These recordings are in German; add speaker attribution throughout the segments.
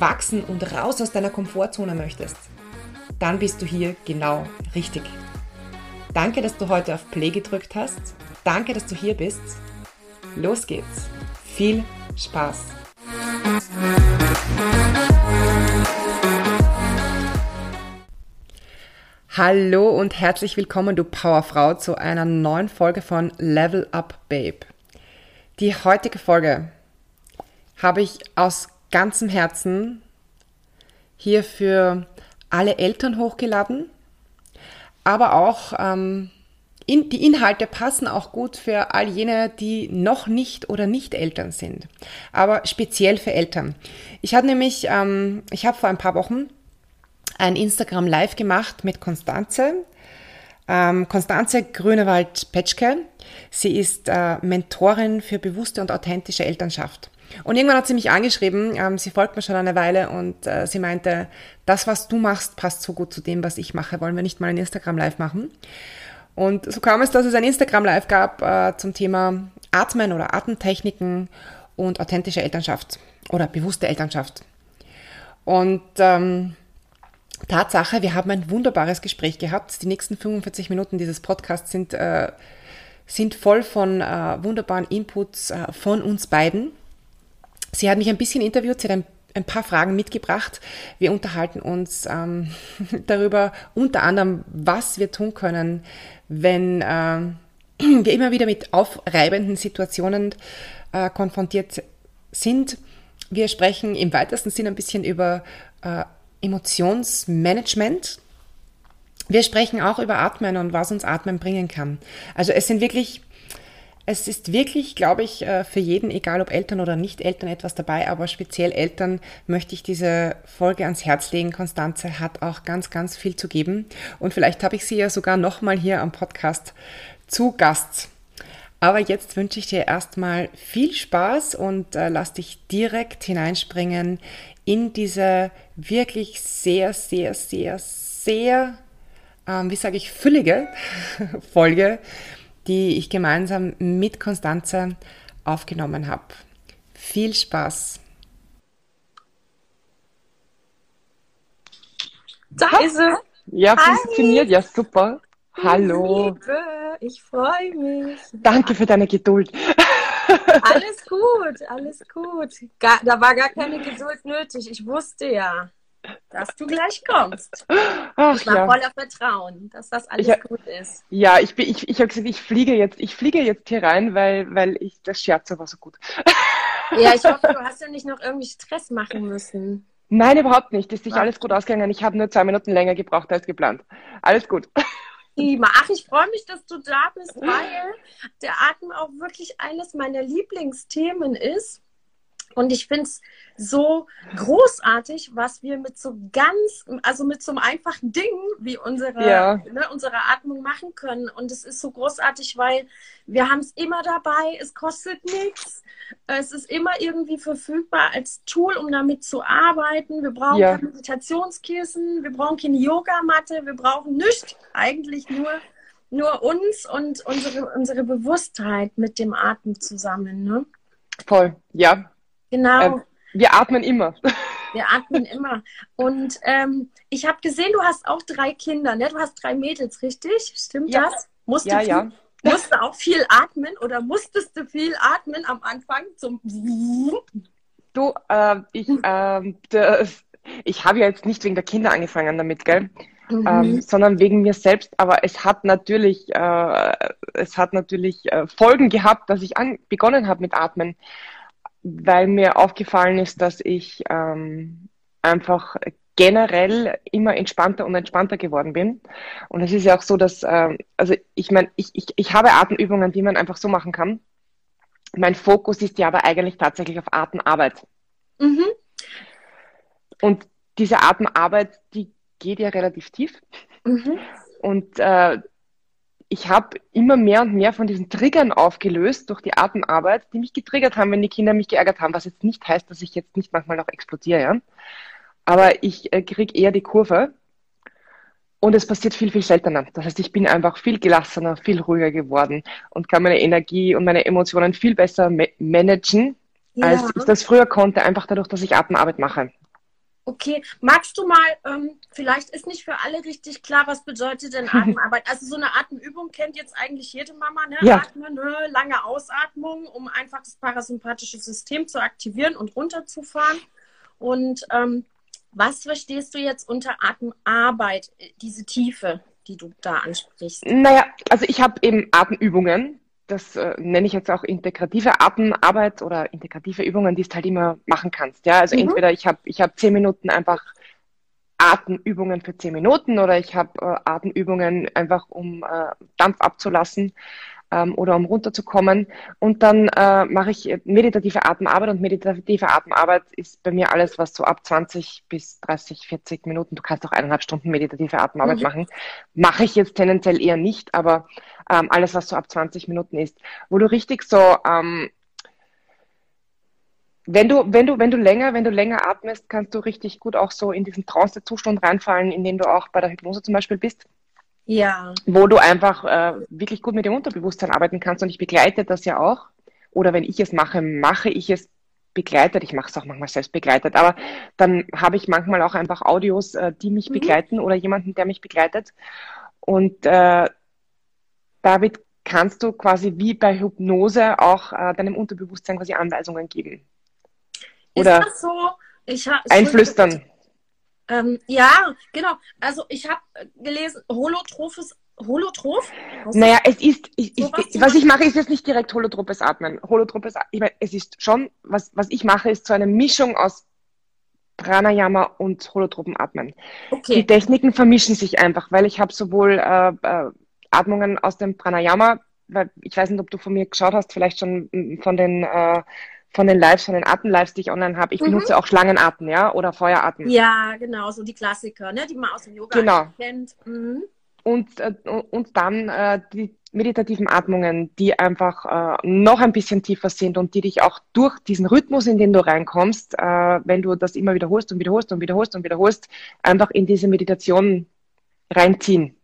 Speaker 1: wachsen und raus aus deiner Komfortzone möchtest, dann bist du hier genau richtig. Danke, dass du heute auf Play gedrückt hast. Danke, dass du hier bist. Los geht's. Viel Spaß. Hallo und herzlich willkommen, du Powerfrau, zu einer neuen Folge von Level Up Babe. Die heutige Folge habe ich aus ganzem Herzen hier für alle Eltern hochgeladen, aber auch ähm, in, die Inhalte passen auch gut für all jene, die noch nicht oder nicht Eltern sind, aber speziell für Eltern. Ich habe nämlich, ähm, ich habe vor ein paar Wochen ein Instagram Live gemacht mit Konstanze. Ähm, Konstanze Grünewald-Petschke. Sie ist äh, Mentorin für bewusste und authentische Elternschaft. Und irgendwann hat sie mich angeschrieben, ähm, sie folgt mir schon eine Weile und äh, sie meinte, das, was du machst, passt so gut zu dem, was ich mache. Wollen wir nicht mal ein Instagram Live machen? Und so kam es, dass es ein Instagram Live gab äh, zum Thema Atmen oder Atemtechniken und authentische Elternschaft oder bewusste Elternschaft. Und ähm, Tatsache, wir haben ein wunderbares Gespräch gehabt. Die nächsten 45 Minuten dieses Podcasts sind, äh, sind voll von äh, wunderbaren Inputs äh, von uns beiden. Sie hat mich ein bisschen interviewt, sie hat ein, ein paar Fragen mitgebracht. Wir unterhalten uns ähm, darüber, unter anderem, was wir tun können, wenn äh, wir immer wieder mit aufreibenden Situationen äh, konfrontiert sind. Wir sprechen im weitesten Sinn ein bisschen über äh, Emotionsmanagement. Wir sprechen auch über Atmen und was uns Atmen bringen kann. Also es sind wirklich es ist wirklich, glaube ich, äh, für jeden, egal ob Eltern oder nicht Eltern, etwas dabei, aber speziell Eltern möchte ich diese Folge ans Herz legen. Konstanze hat auch ganz, ganz viel zu geben und vielleicht habe ich sie ja sogar nochmal hier am Podcast zu Gast. Aber jetzt wünsche ich dir erstmal viel Spaß und äh, lass dich direkt hineinspringen in diese wirklich sehr, sehr, sehr, sehr, ähm, wie sage ich, füllige Folge, die ich gemeinsam mit Konstanze aufgenommen habe. Viel Spaß!
Speaker 2: Da ist sie. Ja, funktioniert ja super. Hallo.
Speaker 1: Liebe, ich freue mich.
Speaker 2: Danke für deine Geduld.
Speaker 1: Alles gut, alles gut. Gar, da war gar keine Geduld nötig. Ich wusste ja, dass du gleich kommst. Ach, ich war ja. voller Vertrauen, dass das alles
Speaker 2: ich,
Speaker 1: gut ist.
Speaker 2: Ja, ich, bin, ich, ich habe gesagt, ich fliege jetzt, ich fliege jetzt hier rein, weil, weil ich das Scherze war so gut.
Speaker 1: Ja, ich hoffe, du hast ja nicht noch irgendwie Stress machen müssen.
Speaker 2: Nein, überhaupt nicht. Es ist sich alles gut ausgegangen. Ich habe nur zwei Minuten länger gebraucht als geplant. Alles gut.
Speaker 1: Prima. Ach, ich freue mich, dass du da bist, weil der Atem auch wirklich eines meiner Lieblingsthemen ist. Und ich finde es so großartig, was wir mit so ganz, also mit so einem einfachen Ding wie unsere, ja. ne, unsere Atmung machen können. Und es ist so großartig, weil wir haben es immer dabei, es kostet nichts. Es ist immer irgendwie verfügbar als Tool, um damit zu arbeiten. Wir brauchen ja. keine Meditationskissen, wir brauchen keine Yogamatte, wir brauchen nichts, eigentlich nur, nur uns und unsere, unsere Bewusstheit mit dem Atem zusammen. Ne?
Speaker 2: Voll, ja.
Speaker 1: Genau.
Speaker 2: Äh, wir atmen immer.
Speaker 1: Wir atmen immer. Und ähm, ich habe gesehen, du hast auch drei Kinder, ne? Du hast drei Mädels, richtig? Stimmt ja. das?
Speaker 2: Musst ja,
Speaker 1: viel,
Speaker 2: ja.
Speaker 1: Musst du auch viel atmen oder musstest du viel atmen am Anfang zum
Speaker 2: Du, äh, ich, äh, das, ich habe ja jetzt nicht wegen der Kinder angefangen damit, gell? Mhm. Ähm, sondern wegen mir selbst. Aber es hat natürlich, äh, es hat natürlich äh, Folgen gehabt, dass ich an, begonnen habe mit Atmen weil mir aufgefallen ist, dass ich ähm, einfach generell immer entspannter und entspannter geworden bin. Und es ist ja auch so, dass, ähm, also ich meine, ich, ich, ich habe Atemübungen, die man einfach so machen kann. Mein Fokus ist ja aber eigentlich tatsächlich auf Atemarbeit. Mhm.
Speaker 1: Und diese Atemarbeit, die geht ja relativ tief. Mhm. Und äh, ich habe immer mehr und mehr von diesen Triggern aufgelöst durch die Atemarbeit, die mich getriggert haben, wenn die Kinder mich geärgert haben, was jetzt nicht heißt, dass ich jetzt nicht manchmal noch explodiere. Ja? Aber ich äh, kriege eher die Kurve und es passiert viel, viel seltener. Das heißt, ich bin einfach viel gelassener, viel ruhiger geworden und kann meine Energie und meine Emotionen viel besser ma managen, ja. als ich das früher konnte, einfach dadurch, dass ich Atemarbeit mache.
Speaker 2: Okay, magst du mal, ähm, vielleicht ist nicht für alle richtig klar, was bedeutet denn Atemarbeit? Also so eine Atemübung kennt jetzt eigentlich jede Mama, ne? Ja. Atmen, ne? lange Ausatmung, um einfach das parasympathische System zu aktivieren und runterzufahren. Und ähm, was verstehst du jetzt unter Atemarbeit, diese Tiefe, die du da ansprichst?
Speaker 1: Naja, also ich habe eben Atemübungen, das äh, nenne ich jetzt auch integrative Atemarbeit oder integrative Übungen, die du halt immer machen kannst. Ja, also mhm. entweder ich habe ich hab zehn Minuten einfach Atemübungen für zehn Minuten oder ich habe äh, Atemübungen einfach um äh, Dampf abzulassen ähm, oder um runterzukommen. Und dann äh, mache ich meditative Atemarbeit und meditative Atemarbeit ist bei mir alles, was so ab 20 bis 30, 40 Minuten, du kannst auch eineinhalb Stunden meditative Atemarbeit mhm. machen. Mache ich jetzt tendenziell eher nicht, aber ähm, alles, was so ab 20 Minuten ist, wo du richtig so ähm, wenn du, wenn du, wenn du länger, wenn du länger atmest, kannst du richtig gut auch so in diesen Trance-Zustand reinfallen, in den du auch bei der Hypnose zum Beispiel bist.
Speaker 2: Ja.
Speaker 1: Wo du einfach äh, wirklich gut mit dem Unterbewusstsein arbeiten kannst und ich begleite das ja auch. Oder wenn ich es mache, mache ich es begleitet. Ich mache es auch manchmal selbst begleitet, aber dann habe ich manchmal auch einfach Audios, äh, die mich mhm. begleiten oder jemanden, der mich begleitet. Und äh, damit kannst du quasi wie bei Hypnose auch äh, deinem Unterbewusstsein quasi Anweisungen geben.
Speaker 2: Oder Ist das so? Ich
Speaker 1: einflüstern.
Speaker 2: Ähm, ja, genau. Also ich habe gelesen, holotrophes Holotroph?
Speaker 1: Naja, es ist, ich, ich, was ich mache, ist jetzt nicht direkt holotropes Atmen. Holotropes, ich meine, es ist schon, was, was ich mache, ist so eine Mischung aus Pranayama und holotropen Atmen. Okay. Die Techniken vermischen sich einfach, weil ich habe sowohl äh, äh, Atmungen aus dem Pranayama, weil ich weiß nicht, ob du von mir geschaut hast, vielleicht schon von den äh, von den Lives, von den Atem-Lives, die ich online habe. Ich mhm. benutze auch Schlangenatmen, ja, oder Feueratmen.
Speaker 2: Ja, genau, so die Klassiker, ne, die man aus dem Yoga
Speaker 1: genau.
Speaker 2: kennt. Mhm.
Speaker 1: Und, äh, und dann äh, die meditativen Atmungen, die einfach äh, noch ein bisschen tiefer sind und die dich auch durch diesen Rhythmus, in den du reinkommst, äh, wenn du das immer wiederholst und wiederholst und wiederholst und wiederholst, einfach in diese Meditation reinziehen.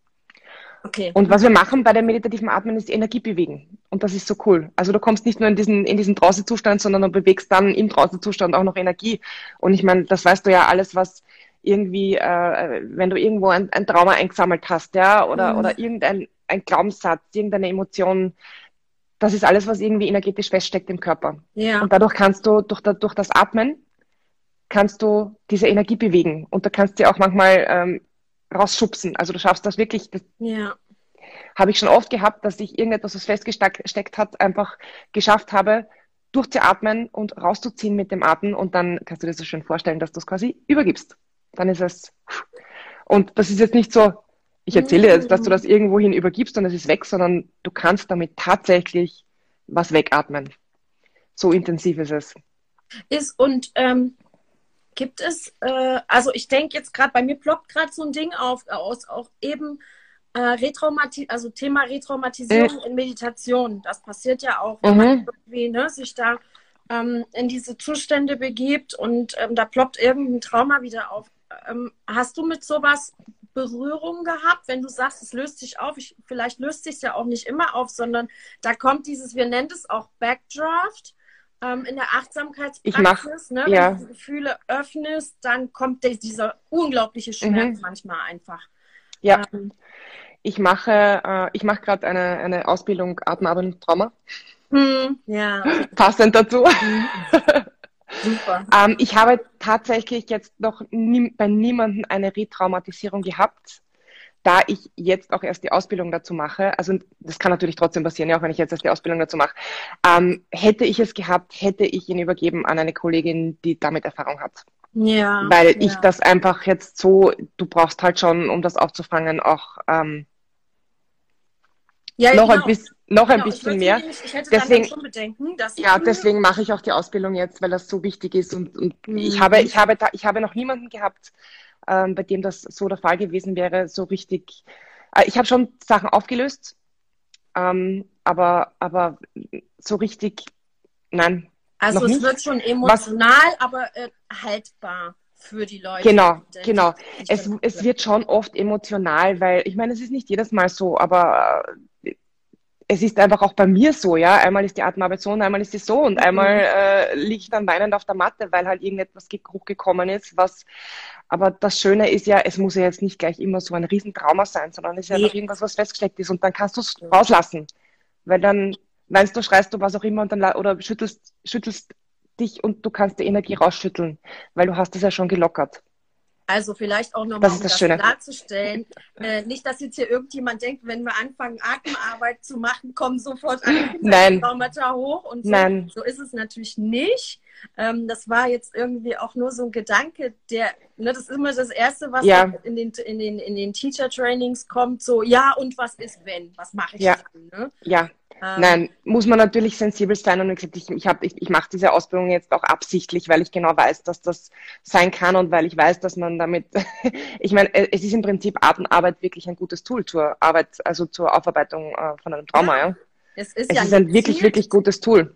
Speaker 1: Okay. Und was wir machen bei der meditativen Atmen ist Energie bewegen. Und das ist so cool. Also du kommst nicht nur in diesen, in diesen Trausezustand, sondern du bewegst dann im Trausezustand auch noch Energie. Und ich meine, das weißt du ja alles, was irgendwie, äh, wenn du irgendwo ein, ein Trauma eingesammelt hast, ja, oder, mhm. oder irgendein ein Glaubenssatz, irgendeine Emotion, das ist alles, was irgendwie energetisch feststeckt im Körper. Ja. Und dadurch kannst du, durch, durch das Atmen, kannst du diese Energie bewegen. Und da kannst du auch manchmal ähm, rausschubsen. Also du schaffst das wirklich. Das ja. Habe ich schon oft gehabt, dass ich irgendetwas, was festgesteckt hat, einfach geschafft habe, durchzuatmen und rauszuziehen mit dem Atmen und dann kannst du dir so schön vorstellen, dass du es quasi übergibst. Dann ist es. Und das ist jetzt nicht so, ich erzähle jetzt, dass du das irgendwohin übergibst und es ist weg, sondern du kannst damit tatsächlich was wegatmen. So intensiv ist es.
Speaker 2: Ist und ähm, Gibt es, äh, also ich denke jetzt gerade, bei mir ploppt gerade so ein Ding auf, aus, auch eben äh, Retraumati also Thema Retraumatisierung äh. in Meditation. Das passiert ja auch, wenn mhm. man irgendwie ne, sich da ähm, in diese Zustände begibt und ähm, da ploppt irgendein Trauma wieder auf. Ähm, hast du mit sowas Berührung gehabt, wenn du sagst, es löst sich auf? Ich, vielleicht löst sich ja auch nicht immer auf, sondern da kommt dieses, wir nennen es auch Backdraft ähm, in der Achtsamkeitspraxis, mach, ne, wenn ja. du diese Gefühle öffnest, dann kommt dieser unglaubliche Schmerz mhm. manchmal einfach.
Speaker 1: Ja. Ähm, ich mache, äh, ich mache gerade eine, eine Ausbildung Atemarbeit und Trauma. Hm, ja. Passend dazu. Mhm. Super. ähm, ich habe tatsächlich jetzt noch nie, bei niemandem eine Retraumatisierung gehabt da ich jetzt auch erst die Ausbildung dazu mache, also das kann natürlich trotzdem passieren, ja, auch wenn ich jetzt erst die Ausbildung dazu mache, ähm, hätte ich es gehabt, hätte ich ihn übergeben an eine Kollegin, die damit Erfahrung hat. Ja. Weil ja. ich das einfach jetzt so, du brauchst halt schon, um das aufzufangen, auch ähm, Ja, noch, genau. ein, bis, noch genau. ein bisschen mehr.
Speaker 2: Nämlich, ich hätte deswegen, schon Bedenken, dass
Speaker 1: ja, deswegen mache ich auch die Ausbildung jetzt, weil das so wichtig ist. Und, und mhm. ich, habe, ich, habe da, ich habe noch niemanden gehabt, ähm, bei dem das so der Fall gewesen wäre, so richtig. Äh, ich habe schon Sachen aufgelöst, ähm, aber, aber so richtig, nein.
Speaker 2: Also es wird schon emotional, Was, aber äh, haltbar für die Leute.
Speaker 1: Genau, genau. Es, es wird schon oft emotional, weil ich meine, es ist nicht jedes Mal so, aber es ist einfach auch bei mir so, ja. Einmal ist die Atemarbeit so und einmal ist sie so und mhm. einmal äh, liege ich dann weinend auf der Matte, weil halt irgendetwas hochgekommen ist, was aber das Schöne ist ja, es muss ja jetzt nicht gleich immer so ein Riesentrauma sein, sondern es ist ja einfach irgendwas, was festgesteckt ist und dann kannst du es rauslassen. Weil dann weinst du, schreist du, was auch immer und dann oder schüttelst, schüttelst dich und du kannst die Energie rausschütteln, weil du hast es ja schon gelockert.
Speaker 2: Also vielleicht auch nochmal, um das, das klarzustellen. Äh, nicht, dass jetzt hier irgendjemand denkt, wenn wir anfangen, Atemarbeit zu machen, kommen sofort alle Traumata hoch und so.
Speaker 1: Nein.
Speaker 2: So ist es natürlich nicht. Ähm, das war jetzt irgendwie auch nur so ein Gedanke, der, ne, das ist immer das Erste, was
Speaker 1: ja.
Speaker 2: in den, in den, in den Teacher-Trainings kommt, so, ja, und was ist wenn? Was mache ich
Speaker 1: ja.
Speaker 2: dann? Ne?
Speaker 1: Ja. Ähm, Nein, muss man natürlich sensibel sein und gesagt, ich, ich, ich, ich mache diese Ausbildung jetzt auch absichtlich, weil ich genau weiß, dass das sein kann und weil ich weiß, dass man damit, ich meine, es ist im Prinzip Atemarbeit wirklich ein gutes Tool zur Arbeit, also zur Aufarbeitung äh, von einem Trauma, ja. ja.
Speaker 2: Es ist,
Speaker 1: es
Speaker 2: ja
Speaker 1: ist ein wirklich, wirklich gutes Tool.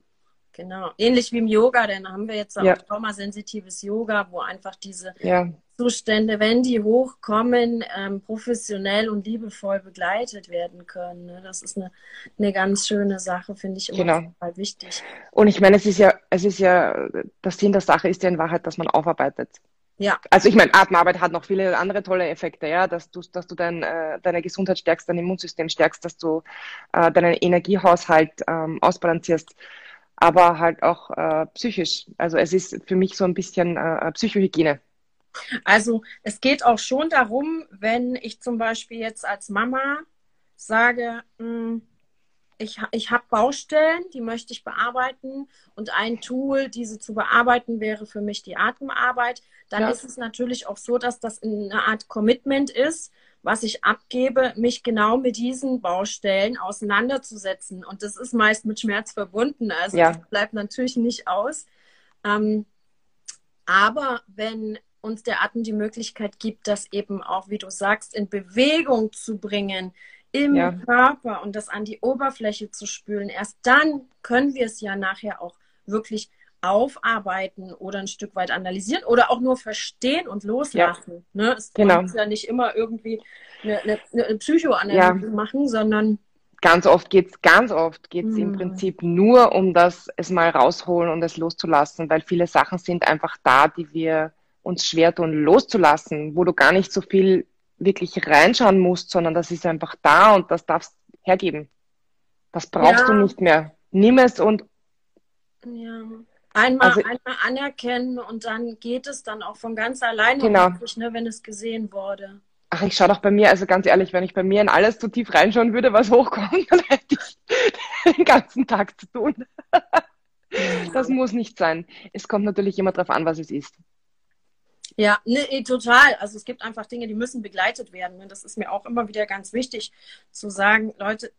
Speaker 2: Genau. Ähnlich wie im Yoga, denn haben wir jetzt auch ja. traumasensitives Yoga, wo einfach diese
Speaker 1: ja.
Speaker 2: Zustände, wenn die hochkommen, ähm, professionell und liebevoll begleitet werden können. Ne? Das ist eine, eine ganz schöne Sache, finde ich immer
Speaker 1: genau.
Speaker 2: total wichtig.
Speaker 1: Und ich meine, es ist ja, es ist ja, das Sinn der Sache ist ja in Wahrheit, dass man aufarbeitet.
Speaker 2: Ja.
Speaker 1: Also ich meine, Atemarbeit hat noch viele andere tolle Effekte, ja, dass du, dass du dein, äh, deine Gesundheit stärkst, dein Immunsystem stärkst, dass du äh, deinen Energiehaushalt ähm, ausbalancierst aber halt auch äh, psychisch. Also es ist für mich so ein bisschen äh, Psychohygiene.
Speaker 2: Also es geht auch schon darum, wenn ich zum Beispiel jetzt als Mama sage, mh, hm, ich, ich habe Baustellen, die möchte ich bearbeiten und ein Tool, diese zu bearbeiten, wäre für mich die Atemarbeit. Dann ja. ist es natürlich auch so, dass das eine Art Commitment ist, was ich abgebe, mich genau mit diesen Baustellen auseinanderzusetzen. Und das ist meist mit Schmerz verbunden. Also
Speaker 1: ja.
Speaker 2: das bleibt natürlich nicht aus. Ähm, aber wenn uns der Atem die Möglichkeit gibt, das eben auch, wie du sagst, in Bewegung zu bringen, im ja. Körper und das an die Oberfläche zu spülen, erst dann können wir es ja nachher auch wirklich aufarbeiten oder ein Stück weit analysieren oder auch nur verstehen und loslassen. Ja. Ne? Es
Speaker 1: genau.
Speaker 2: ja nicht immer irgendwie eine, eine, eine Psychoanalyse ja. machen, sondern
Speaker 1: ganz oft geht's ganz oft geht's mhm. im Prinzip nur um das es mal rausholen und es loszulassen, weil viele Sachen sind einfach da, die wir uns schwer tun loszulassen, wo du gar nicht so viel wirklich reinschauen musst, sondern das ist einfach da und das darfst hergeben. Das brauchst ja. du nicht mehr. Nimm es und
Speaker 2: ja. Einmal, also, einmal anerkennen und dann geht es dann auch von ganz alleine,
Speaker 1: genau.
Speaker 2: wirklich, ne, wenn es gesehen wurde.
Speaker 1: Ach, ich schaue doch bei mir, also ganz ehrlich, wenn ich bei mir in alles zu tief reinschauen würde, was hochkommt, dann hätte ich den ganzen Tag zu tun. Das muss nicht sein. Es kommt natürlich immer darauf an, was es ist.
Speaker 2: Ja, nee, total. Also es gibt einfach Dinge, die müssen begleitet werden. Ne? Das ist mir auch immer wieder ganz wichtig zu sagen, Leute,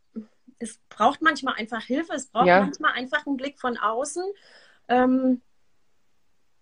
Speaker 2: es braucht manchmal einfach Hilfe, es braucht ja. manchmal einfach einen Blick von außen ähm,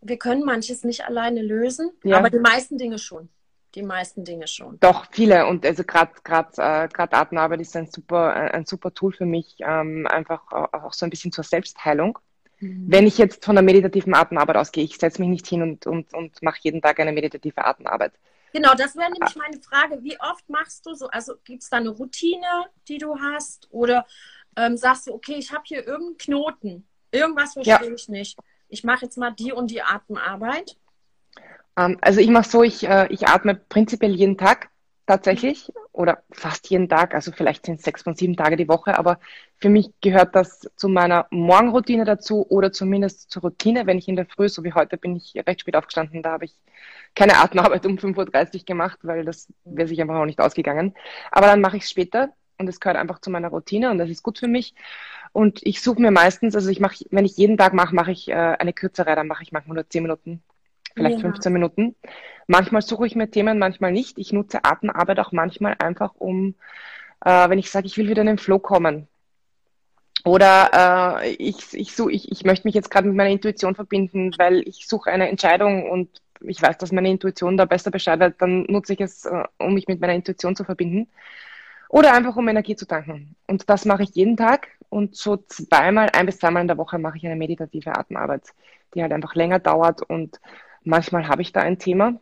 Speaker 2: wir können manches nicht alleine lösen, ja. aber die meisten Dinge schon. Die meisten Dinge schon.
Speaker 1: Doch, viele. Und also gerade äh, gerade Atemarbeit ist ein super, ein super Tool für mich, ähm, einfach auch so ein bisschen zur Selbstheilung. Mhm. Wenn ich jetzt von der meditativen Atemarbeit ausgehe, ich setze mich nicht hin und, und, und mache jeden Tag eine meditative Atemarbeit.
Speaker 2: Genau, das wäre nämlich meine Frage. Wie oft machst du so? Also gibt es da eine Routine, die du hast? Oder ähm, sagst du, okay, ich habe hier irgendeinen Knoten Irgendwas verstehe ja. ich nicht. Ich mache jetzt mal die und die Atemarbeit.
Speaker 1: Ähm, also ich mache so, ich, äh, ich atme prinzipiell jeden Tag tatsächlich oder fast jeden Tag, also vielleicht sind es sechs von sieben Tage die Woche, aber für mich gehört das zu meiner Morgenroutine dazu oder zumindest zur Routine, wenn ich in der Früh, so wie heute bin ich recht spät aufgestanden, da habe ich keine Atemarbeit um 5.30 Uhr gemacht, weil das wäre sich einfach auch nicht ausgegangen. Aber dann mache ich es später und es gehört einfach zu meiner Routine und das ist gut für mich. Und ich suche mir meistens, also ich mache, wenn ich jeden Tag mache, mache ich äh, eine kürzere, dann mache ich manchmal nur 10 Minuten, vielleicht ja. 15 Minuten. Manchmal suche ich mir Themen, manchmal nicht. Ich nutze Atemarbeit auch manchmal einfach, um äh, wenn ich sage, ich will wieder in den Flow kommen. Oder äh, ich, ich, so, ich, ich möchte mich jetzt gerade mit meiner Intuition verbinden, weil ich suche eine Entscheidung und ich weiß, dass meine Intuition da besser Bescheid hat, dann nutze ich es, äh, um mich mit meiner Intuition zu verbinden. Oder einfach um Energie zu tanken. Und das mache ich jeden Tag und so zweimal, ein bis zweimal in der Woche mache ich eine meditative Atemarbeit, die halt einfach länger dauert und manchmal habe ich da ein Thema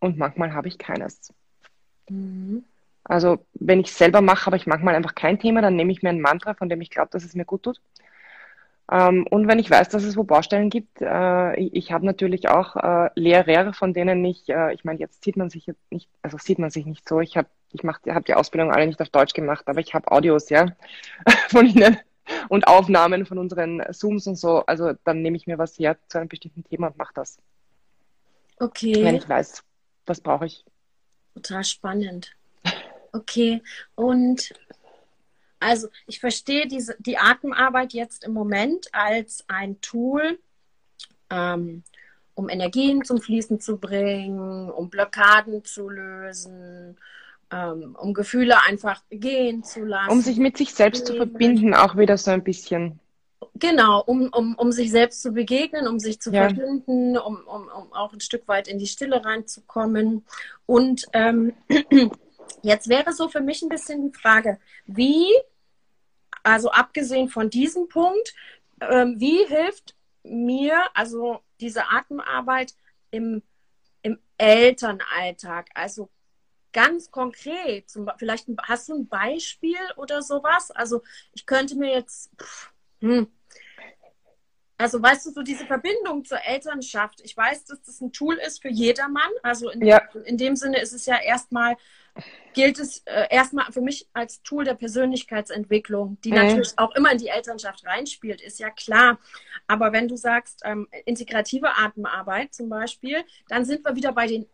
Speaker 1: und manchmal habe ich keines. Mhm. Also wenn ich es selber mache, habe ich manchmal einfach kein Thema, dann nehme ich mir ein Mantra, von dem ich glaube, dass es mir gut tut. Ähm, und wenn ich weiß, dass es wo Baustellen gibt, äh, ich, ich habe natürlich auch äh, Lehrer, von denen ich, äh, ich meine, jetzt sieht man sich jetzt nicht, also sieht man sich nicht so. Ich habe ich mach, hab die Ausbildung alle nicht auf Deutsch gemacht, aber ich habe Audios, ja, von ihnen und Aufnahmen von unseren Zooms und so. Also dann nehme ich mir was her zu einem bestimmten Thema und mache das.
Speaker 2: Okay.
Speaker 1: Wenn ich weiß, was brauche ich.
Speaker 2: Total spannend. Okay. Und also ich verstehe diese, die Atemarbeit jetzt im Moment als ein Tool, ähm, um Energien zum Fließen zu bringen, um Blockaden zu lösen, ähm, um Gefühle einfach gehen zu lassen.
Speaker 1: Um sich mit sich selbst zu verbinden, auch wieder so ein bisschen.
Speaker 2: Genau, um, um, um sich selbst zu begegnen, um sich zu ja. verbinden, um, um, um auch ein Stück weit in die Stille reinzukommen. Und ähm, jetzt wäre so für mich ein bisschen die Frage, wie also abgesehen von diesem Punkt, ähm, wie hilft mir also diese Atemarbeit im, im Elternalltag? Also ganz konkret, zum, vielleicht hast du ein Beispiel oder sowas? Also ich könnte mir jetzt, pff, hm, also weißt du, so diese Verbindung zur Elternschaft. Ich weiß, dass das ein Tool ist für jedermann. Also in, ja. in dem Sinne ist es ja erstmal gilt es äh, erstmal für mich als Tool der Persönlichkeitsentwicklung, die mhm. natürlich auch immer in die Elternschaft reinspielt, ist ja klar. Aber wenn du sagst, ähm, integrative Atemarbeit zum Beispiel, dann sind wir wieder bei den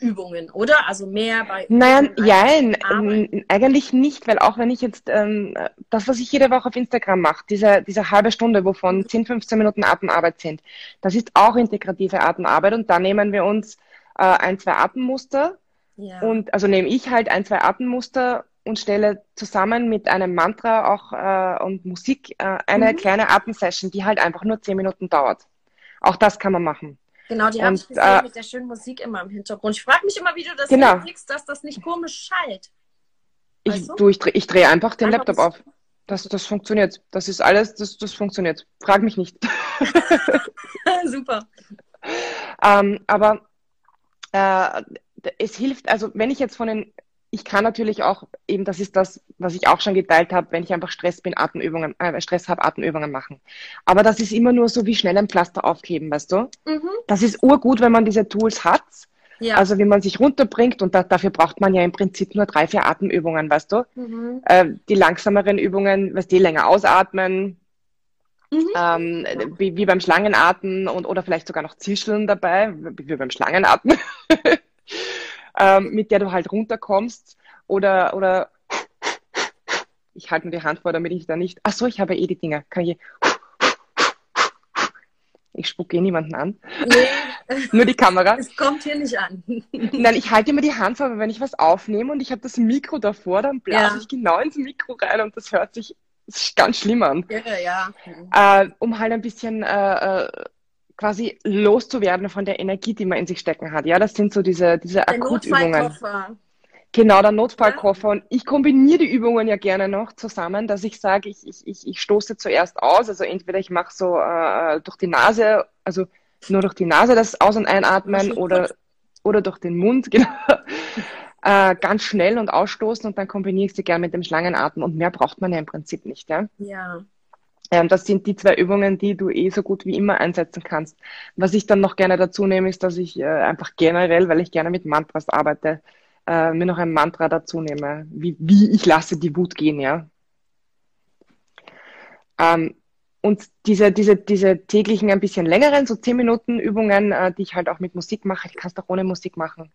Speaker 2: Übungen, oder? Also mehr bei.
Speaker 1: Nein, nein, eigentlich nicht, weil auch wenn ich jetzt ähm, das, was ich jede Woche auf Instagram mache, diese, diese halbe Stunde, wovon 10, 15 Minuten Atemarbeit sind, das ist auch integrative Atemarbeit und da nehmen wir uns äh, ein, zwei Atemmuster ja. Und also nehme ich halt ein, zwei Atemmuster und stelle zusammen mit einem Mantra auch äh, und Musik äh, eine mhm. kleine Atemsession, die halt einfach nur zehn Minuten dauert. Auch das kann man machen.
Speaker 2: Genau, die habe ich gesehen äh, mit der schönen Musik immer im Hintergrund. Ich frage mich immer, wie du das genau. hinkriegst, dass das nicht komisch schallt.
Speaker 1: Ich, du? ich, ich drehe einfach den einfach Laptop auf. Das, das funktioniert. Das ist alles, das, das funktioniert. Frag mich nicht.
Speaker 2: Super.
Speaker 1: ähm, aber äh, es hilft, also wenn ich jetzt von den, ich kann natürlich auch, eben das ist das, was ich auch schon geteilt habe, wenn ich einfach Stress bin, Atemübungen, äh, Stress habe, Atemübungen machen. Aber das ist immer nur so wie schnell ein Pflaster aufkleben, weißt du? Mhm. Das ist urgut, wenn man diese Tools hat. Ja. Also wie man sich runterbringt und da, dafür braucht man ja im Prinzip nur drei, vier Atemübungen, weißt du? Mhm. Äh, die langsameren Übungen, weißt du, länger ausatmen, Mhm. Ähm, wie, wie beim Schlangenatmen und oder vielleicht sogar noch Zischeln dabei, wie beim Schlangenatmen. ähm, mit der du halt runterkommst oder, oder ich halte mir die Hand vor, damit ich da nicht, ach so, ich habe eh die Dinger, kann ich ich spucke eh niemanden an. Nee. Nur die Kamera.
Speaker 2: Es kommt hier nicht an.
Speaker 1: Nein, ich halte immer die Hand vor, wenn ich was aufnehme und ich habe das Mikro davor, dann blase ja. ich genau ins Mikro rein und das hört sich ganz schlimm an.
Speaker 2: Ja, ja.
Speaker 1: Äh, um halt ein bisschen äh, äh quasi loszuwerden von der Energie, die man in sich stecken hat. Ja, das sind so diese, diese der Akutübungen. Genau, der Notfallkoffer. Und ich kombiniere die Übungen ja gerne noch zusammen, dass ich sage, ich, ich, ich, ich stoße zuerst aus. Also entweder ich mache so äh, durch die Nase, also nur durch die Nase das Aus- und Einatmen oder, oder durch den Mund, genau. Äh, ganz schnell und ausstoßen und dann kombiniere ich sie gerne mit dem Schlangenatmen. Und mehr braucht man ja im Prinzip nicht. Ja.
Speaker 2: ja.
Speaker 1: Das sind die zwei Übungen, die du eh so gut wie immer einsetzen kannst. Was ich dann noch gerne dazu nehme, ist, dass ich äh, einfach generell, weil ich gerne mit Mantras arbeite, äh, mir noch ein Mantra dazu nehme, wie, wie ich lasse die Wut gehen, ja. Ähm, und diese, diese, diese täglichen ein bisschen längeren, so zehn Minuten Übungen, äh, die ich halt auch mit Musik mache, ich kann es auch ohne Musik machen,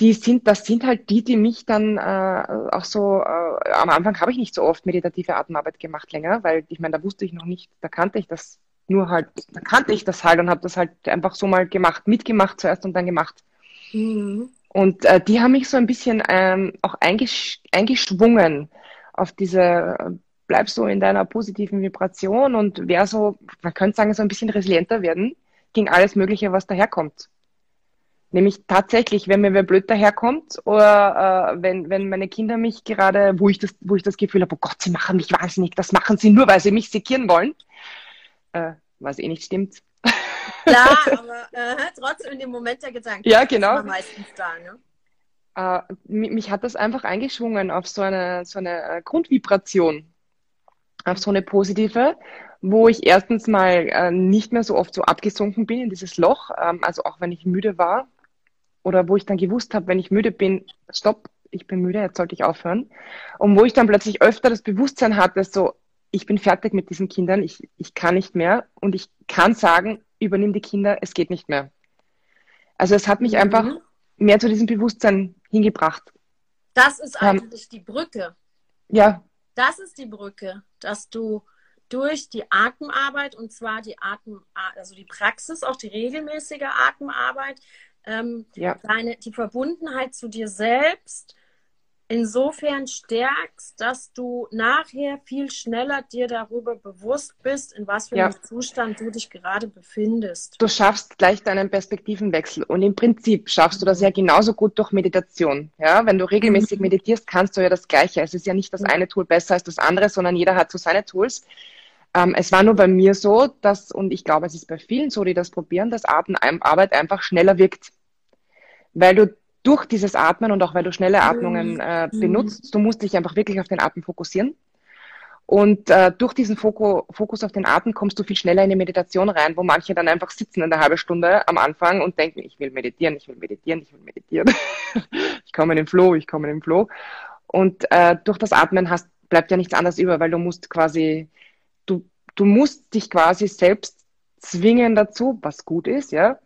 Speaker 1: die sind, das sind halt die, die mich dann äh, auch so, äh, am Anfang habe ich nicht so oft meditative Atemarbeit gemacht länger, weil ich meine, da wusste ich noch nicht, da kannte ich das nur halt, da kannte ich das halt und habe das halt einfach so mal gemacht, mitgemacht zuerst und dann gemacht. Mhm. Und äh, die haben mich so ein bisschen ähm, auch eingesch eingeschwungen auf diese, äh, bleib so in deiner positiven Vibration und wer so, man könnte sagen, so ein bisschen resilienter werden gegen alles Mögliche, was daherkommt. Nämlich tatsächlich, wenn mir wer blöd daherkommt oder äh, wenn, wenn meine Kinder mich gerade, wo ich das, wo ich das Gefühl habe, oh Gott, sie machen mich wahnsinnig, das machen sie nur, weil sie mich sekieren wollen, äh, was eh nicht stimmt.
Speaker 2: Ja, aber äh, trotzdem in dem Moment der Gedanken.
Speaker 1: Ja, genau.
Speaker 2: Ist meistens da, ne?
Speaker 1: Äh, mich hat das einfach eingeschwungen auf so eine, so eine äh, Grundvibration, auf so eine positive, wo ich erstens mal äh, nicht mehr so oft so abgesunken bin in dieses Loch, ähm, also auch wenn ich müde war oder wo ich dann gewusst habe, wenn ich müde bin, stopp, ich bin müde, jetzt sollte ich aufhören. Und wo ich dann plötzlich öfter das Bewusstsein hatte, so, ich bin fertig mit diesen Kindern, ich, ich kann nicht mehr und ich kann sagen, übernimm die Kinder, es geht nicht mehr. Also es hat mich mhm. einfach mehr zu diesem Bewusstsein hingebracht.
Speaker 2: Das ist eigentlich ähm, die Brücke.
Speaker 1: Ja.
Speaker 2: Das ist die Brücke, dass du durch die Atemarbeit und zwar die Atem, also die Praxis, auch die regelmäßige Atemarbeit, ähm, ja. deine, die Verbundenheit zu dir selbst insofern stärkst, dass du nachher viel schneller dir darüber bewusst bist, in was für einem ja. Zustand du dich gerade befindest.
Speaker 1: Du schaffst gleich deinen Perspektivenwechsel und im Prinzip schaffst du das ja genauso gut durch Meditation. Ja, wenn du regelmäßig mhm. meditierst, kannst du ja das Gleiche. Es ist ja nicht das eine Tool besser als das andere, sondern jeder hat so seine Tools. Ähm, es war nur bei mir so, dass, und ich glaube, es ist bei vielen so, die das probieren, dass Atemarbeit einfach schneller wirkt. Weil du durch dieses Atmen und auch weil du schnelle Atmungen äh, mhm. benutzt, du musst dich einfach wirklich auf den Atem fokussieren. Und äh, durch diesen Fokus, Fokus auf den Atem kommst du viel schneller in die Meditation rein, wo manche dann einfach sitzen eine halbe Stunde am Anfang und denken, ich will meditieren, ich will meditieren, ich will meditieren. ich komme in den Flow, ich komme in den Flow. Und äh, durch das Atmen hast, bleibt ja nichts anderes über, weil du musst quasi, du, du musst dich quasi selbst zwingen dazu, was gut ist, ja,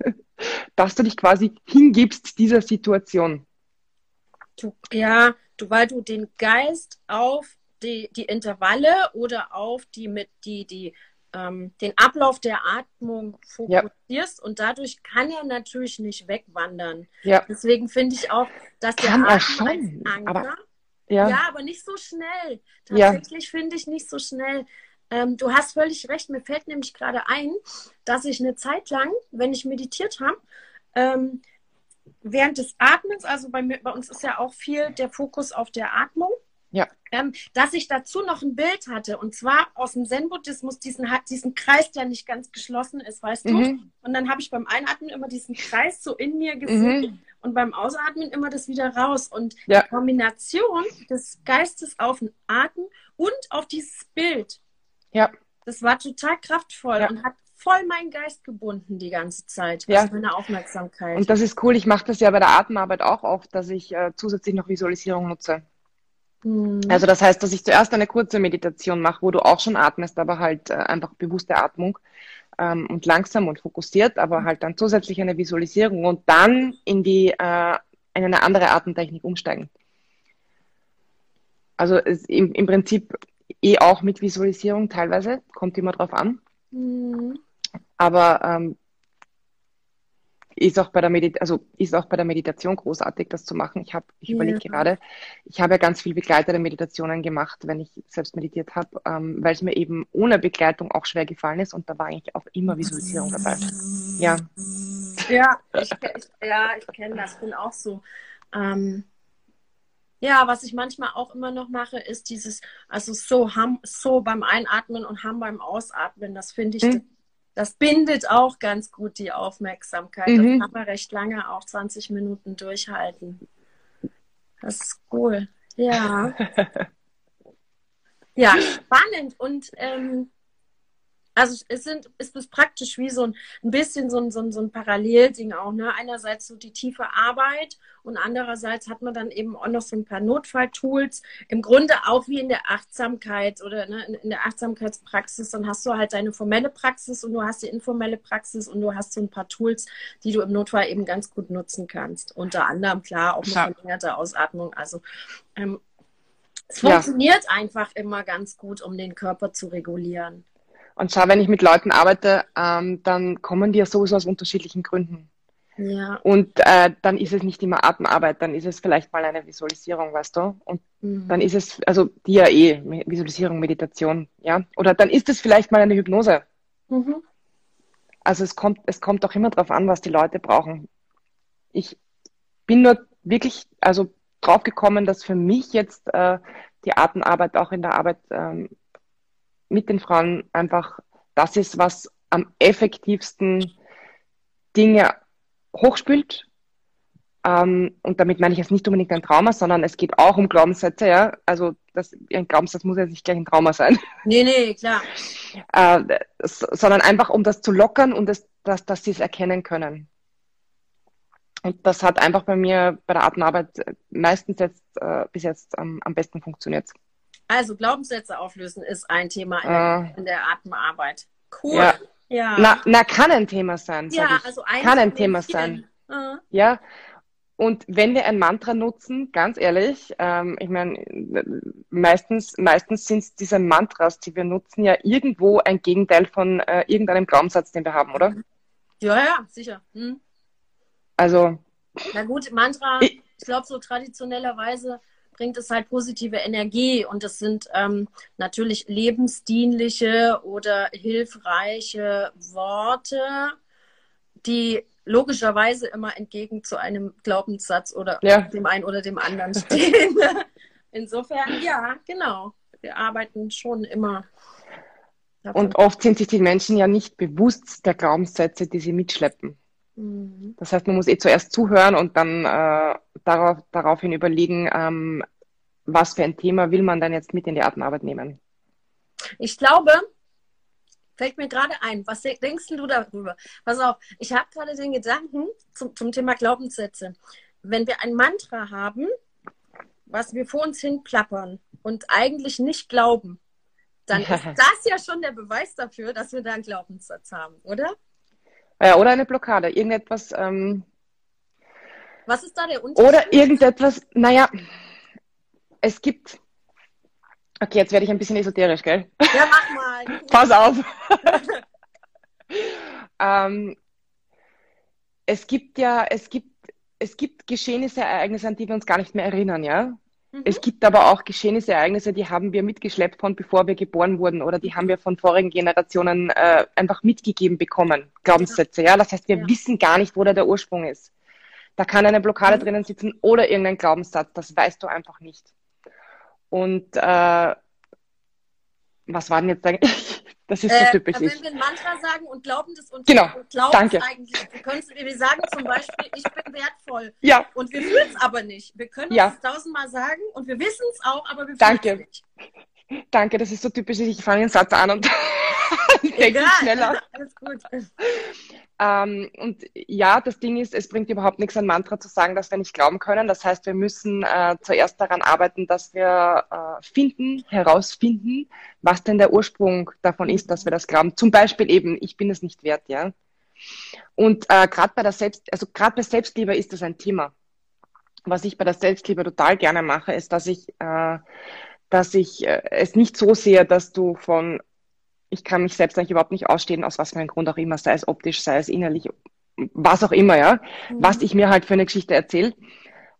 Speaker 1: dass du dich quasi hingibst dieser Situation.
Speaker 2: Du, ja, du, weil du den Geist auf die, die Intervalle oder auf die mit die, die ähm, den Ablauf der Atmung fokussierst ja. und dadurch kann er natürlich nicht wegwandern. Ja. Deswegen finde ich auch, dass der
Speaker 1: kann Atem schon,
Speaker 2: Anker, aber, ja. ja. aber nicht so schnell. Tatsächlich ja. finde ich nicht so schnell. Ähm, du hast völlig recht. Mir fällt nämlich gerade ein, dass ich eine Zeit lang, wenn ich meditiert habe, ähm, während des Atmens, also bei, mir, bei uns ist ja auch viel der Fokus auf der Atmung,
Speaker 1: ja.
Speaker 2: Ähm, dass ich dazu noch ein Bild hatte und zwar aus dem Zen-Buddhismus, diesen, diesen Kreis, der nicht ganz geschlossen ist, weißt mhm. du? Und dann habe ich beim Einatmen immer diesen Kreis so in mir gesehen mhm. Und beim Ausatmen immer das wieder raus. Und ja. die Kombination des Geistes auf den Atem und auf dieses Bild,
Speaker 1: ja.
Speaker 2: Das war total kraftvoll ja. und hat voll meinen Geist gebunden die ganze Zeit.
Speaker 1: Ja. Also
Speaker 2: meine Aufmerksamkeit.
Speaker 1: Und das ist cool. Ich mache das ja bei der Atemarbeit auch oft, dass ich äh, zusätzlich noch Visualisierung nutze. Mhm. Also das heißt, dass ich zuerst eine kurze Meditation mache, wo du auch schon atmest, aber halt äh, einfach bewusste Atmung ähm, und langsam und fokussiert, aber halt dann zusätzlich eine Visualisierung und dann in die äh, in eine andere Atemtechnik umsteigen. Also im, im Prinzip eh auch mit Visualisierung teilweise, kommt immer drauf an. Mhm. Aber ähm, ist auch bei der Medit also ist auch bei der Meditation großartig, das zu machen. Ich habe, ich ja. überlege gerade, ich habe ja ganz viel begleitete Meditationen gemacht, wenn ich selbst meditiert habe, ähm, weil es mir eben ohne Begleitung auch schwer gefallen ist und da war eigentlich auch immer Visualisierung dabei. Ja.
Speaker 2: Ja, ich, ich ja, ich kenne das, bin auch so. Ähm, ja, was ich manchmal auch immer noch mache, ist dieses, also so, ham, so beim Einatmen und Ham beim Ausatmen. Das finde ich, mhm. Das, bindet auch ganz gut die Aufmerksamkeit. Mhm. Das kann man recht lange, auch 20 Minuten durchhalten. Das ist cool. Ja. ja, spannend. Und ähm, also es sind, ist es praktisch wie so ein, ein bisschen so ein, so ein, so ein Parallelding auch. Ne? Einerseits so die tiefe Arbeit und andererseits hat man dann eben auch noch so ein paar Notfalltools. Im Grunde auch wie in der Achtsamkeit oder ne, in, der Achtsamkeitspraxis. Dann hast du halt deine formelle Praxis und du hast die informelle Praxis und du hast so ein paar Tools, die du im Notfall eben ganz gut nutzen kannst. Unter anderem, klar, auch eine verlängerte Ausatmung. Also ähm, es funktioniert ja. einfach immer ganz gut, um den Körper zu regulieren.
Speaker 1: Und schau, wenn ich mit Leuten arbeite, ähm, dann kommen die ja sowieso aus unterschiedlichen Gründen. Ja. Und äh, dann ist es nicht immer Atemarbeit, dann ist es vielleicht mal eine Visualisierung, weißt du? Und mhm. dann ist es, also die ja eh, Visualisierung, Meditation, ja? Oder dann ist es vielleicht mal eine Hypnose. Mhm. Also es kommt, es kommt auch immer darauf an, was die Leute brauchen. Ich bin nur wirklich, also drauf gekommen, dass für mich jetzt äh, die Atemarbeit auch in der Arbeit ähm, mit den Frauen einfach das ist, was am effektivsten Dinge hochspült. Ähm, und damit meine ich jetzt nicht unbedingt ein Trauma, sondern es geht auch um Glaubenssätze, ja. Also das, ein Glaubenssatz muss ja nicht gleich ein Trauma sein.
Speaker 2: Nee, nee, klar.
Speaker 1: Äh, sondern einfach, um das zu lockern und das, dass, dass sie es erkennen können. Und das hat einfach bei mir bei der Atemarbeit meistens jetzt äh, bis jetzt ähm, am besten funktioniert.
Speaker 2: Also Glaubenssätze auflösen ist ein Thema in, der, äh, in der Atemarbeit. Cool.
Speaker 1: Ja. ja. Na, na, kann ein Thema sein.
Speaker 2: Ja, also ein
Speaker 1: kann ein Thema sein. Uh. Ja. Und wenn wir ein Mantra nutzen, ganz ehrlich, ähm, ich meine, meistens, meistens sind es diese Mantras, die wir nutzen, ja irgendwo ein Gegenteil von äh, irgendeinem Glaubenssatz, den wir haben, oder?
Speaker 2: Ja, ja, sicher. Hm.
Speaker 1: Also.
Speaker 2: Na gut, Mantra, ich, ich glaube, so traditionellerweise bringt es halt positive Energie und es sind ähm, natürlich lebensdienliche oder hilfreiche Worte, die logischerweise immer entgegen zu einem Glaubenssatz oder ja. dem einen oder dem anderen stehen. Insofern, ja, genau. Wir arbeiten schon immer.
Speaker 1: Dafür. Und oft sind sich die Menschen ja nicht bewusst der Glaubenssätze, die sie mitschleppen. Mhm. Das heißt, man muss eh zuerst zuhören und dann äh, darauf, daraufhin überlegen, ähm, was für ein Thema will man dann jetzt mit in die Atemarbeit nehmen.
Speaker 2: Ich glaube, fällt mir gerade ein, was denkst du darüber? Pass auf, ich habe gerade den Gedanken zum, zum Thema Glaubenssätze. Wenn wir ein Mantra haben, was wir vor uns hin plappern und eigentlich nicht glauben, dann ist das ja schon der Beweis dafür, dass wir da einen Glaubenssatz haben, oder?
Speaker 1: Ja, oder eine Blockade. Irgendetwas. Ähm,
Speaker 2: Was ist da der Unterschied?
Speaker 1: Oder irgendetwas, naja, es gibt. Okay, jetzt werde ich ein bisschen esoterisch, gell?
Speaker 2: Ja, mach mal.
Speaker 1: Pass auf. ähm, es gibt ja, es gibt, es gibt Geschehnisse, Ereignisse, an die wir uns gar nicht mehr erinnern, ja? Mhm. Es gibt aber auch Geschehnisse, Ereignisse, die haben wir mitgeschleppt von bevor wir geboren wurden oder die haben wir von vorigen Generationen äh, einfach mitgegeben bekommen, Glaubenssätze. Ja, das heißt, wir ja. wissen gar nicht, wo da der Ursprung ist. Da kann eine Blockade mhm. drinnen sitzen oder irgendein Glaubenssatz, das weißt du einfach nicht. Und äh, was war denn jetzt eigentlich? Das ist so äh, typisch.
Speaker 2: Wenn wir ein Mantra sagen und glauben das und,
Speaker 1: genau.
Speaker 2: und glauben
Speaker 1: Danke.
Speaker 2: eigentlich, wir, können, wir sagen zum Beispiel, ich bin wertvoll.
Speaker 1: Ja.
Speaker 2: Und wir fühlen es aber nicht. Wir können
Speaker 1: ja.
Speaker 2: es tausendmal sagen und wir wissen es auch, aber wir
Speaker 1: fühlen es nicht. Danke, das ist so typisch. Ich fange den Satz an und denke schneller. Alles gut. Ähm, und ja, das Ding ist, es bringt überhaupt nichts, ein Mantra zu sagen, dass wir nicht glauben können. Das heißt, wir müssen äh, zuerst daran arbeiten, dass wir äh, finden, herausfinden, was denn der Ursprung davon ist, dass wir das glauben. Zum Beispiel eben, ich bin es nicht wert, ja. Und äh, gerade bei der Selbst, also gerade bei Selbstliebe ist das ein Thema. Was ich bei der Selbstliebe total gerne mache, ist, dass ich, äh, dass ich äh, es nicht so sehe, dass du von ich kann mich selbst eigentlich überhaupt nicht ausstehen, aus was für einem Grund auch immer, sei es optisch, sei es innerlich, was auch immer, ja, mhm. was ich mir halt für eine Geschichte erzähle,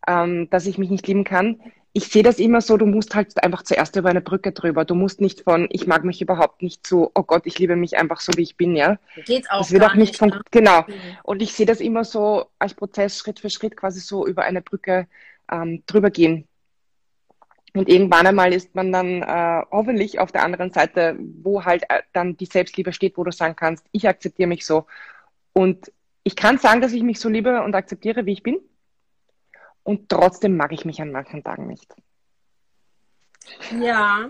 Speaker 1: ähm, dass ich mich nicht lieben kann. Ich sehe das immer so, du musst halt einfach zuerst über eine Brücke drüber. Du musst nicht von, ich mag mich überhaupt nicht zu, oh Gott, ich liebe mich einfach so, wie ich bin, ja.
Speaker 2: Geht's auch
Speaker 1: das wird auch nicht, nicht ne? genau. Mhm. Und ich sehe das immer so als Prozess Schritt für Schritt quasi so über eine Brücke ähm, drüber gehen. Und irgendwann einmal ist man dann äh, hoffentlich auf der anderen Seite, wo halt äh, dann die Selbstliebe steht, wo du sagen kannst, ich akzeptiere mich so. Und ich kann sagen, dass ich mich so liebe und akzeptiere, wie ich bin. Und trotzdem mag ich mich an manchen Tagen nicht.
Speaker 2: Ja,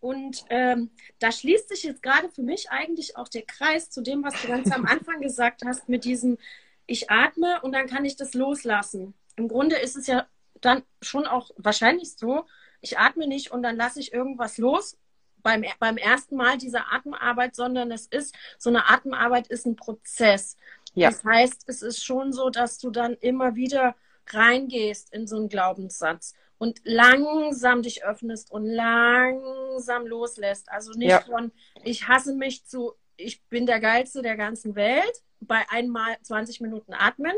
Speaker 2: und ähm, da schließt sich jetzt gerade für mich eigentlich auch der Kreis zu dem, was du ganz am Anfang gesagt hast, mit diesem, ich atme und dann kann ich das loslassen. Im Grunde ist es ja dann schon auch wahrscheinlich so, ich atme nicht und dann lasse ich irgendwas los beim, beim ersten Mal dieser Atemarbeit, sondern es ist, so eine Atemarbeit ist ein Prozess. Ja. Das heißt, es ist schon so, dass du dann immer wieder reingehst in so einen Glaubenssatz und langsam dich öffnest und langsam loslässt. Also nicht ja. von ich hasse mich zu ich bin der geilste der ganzen Welt bei einmal 20 Minuten atmen,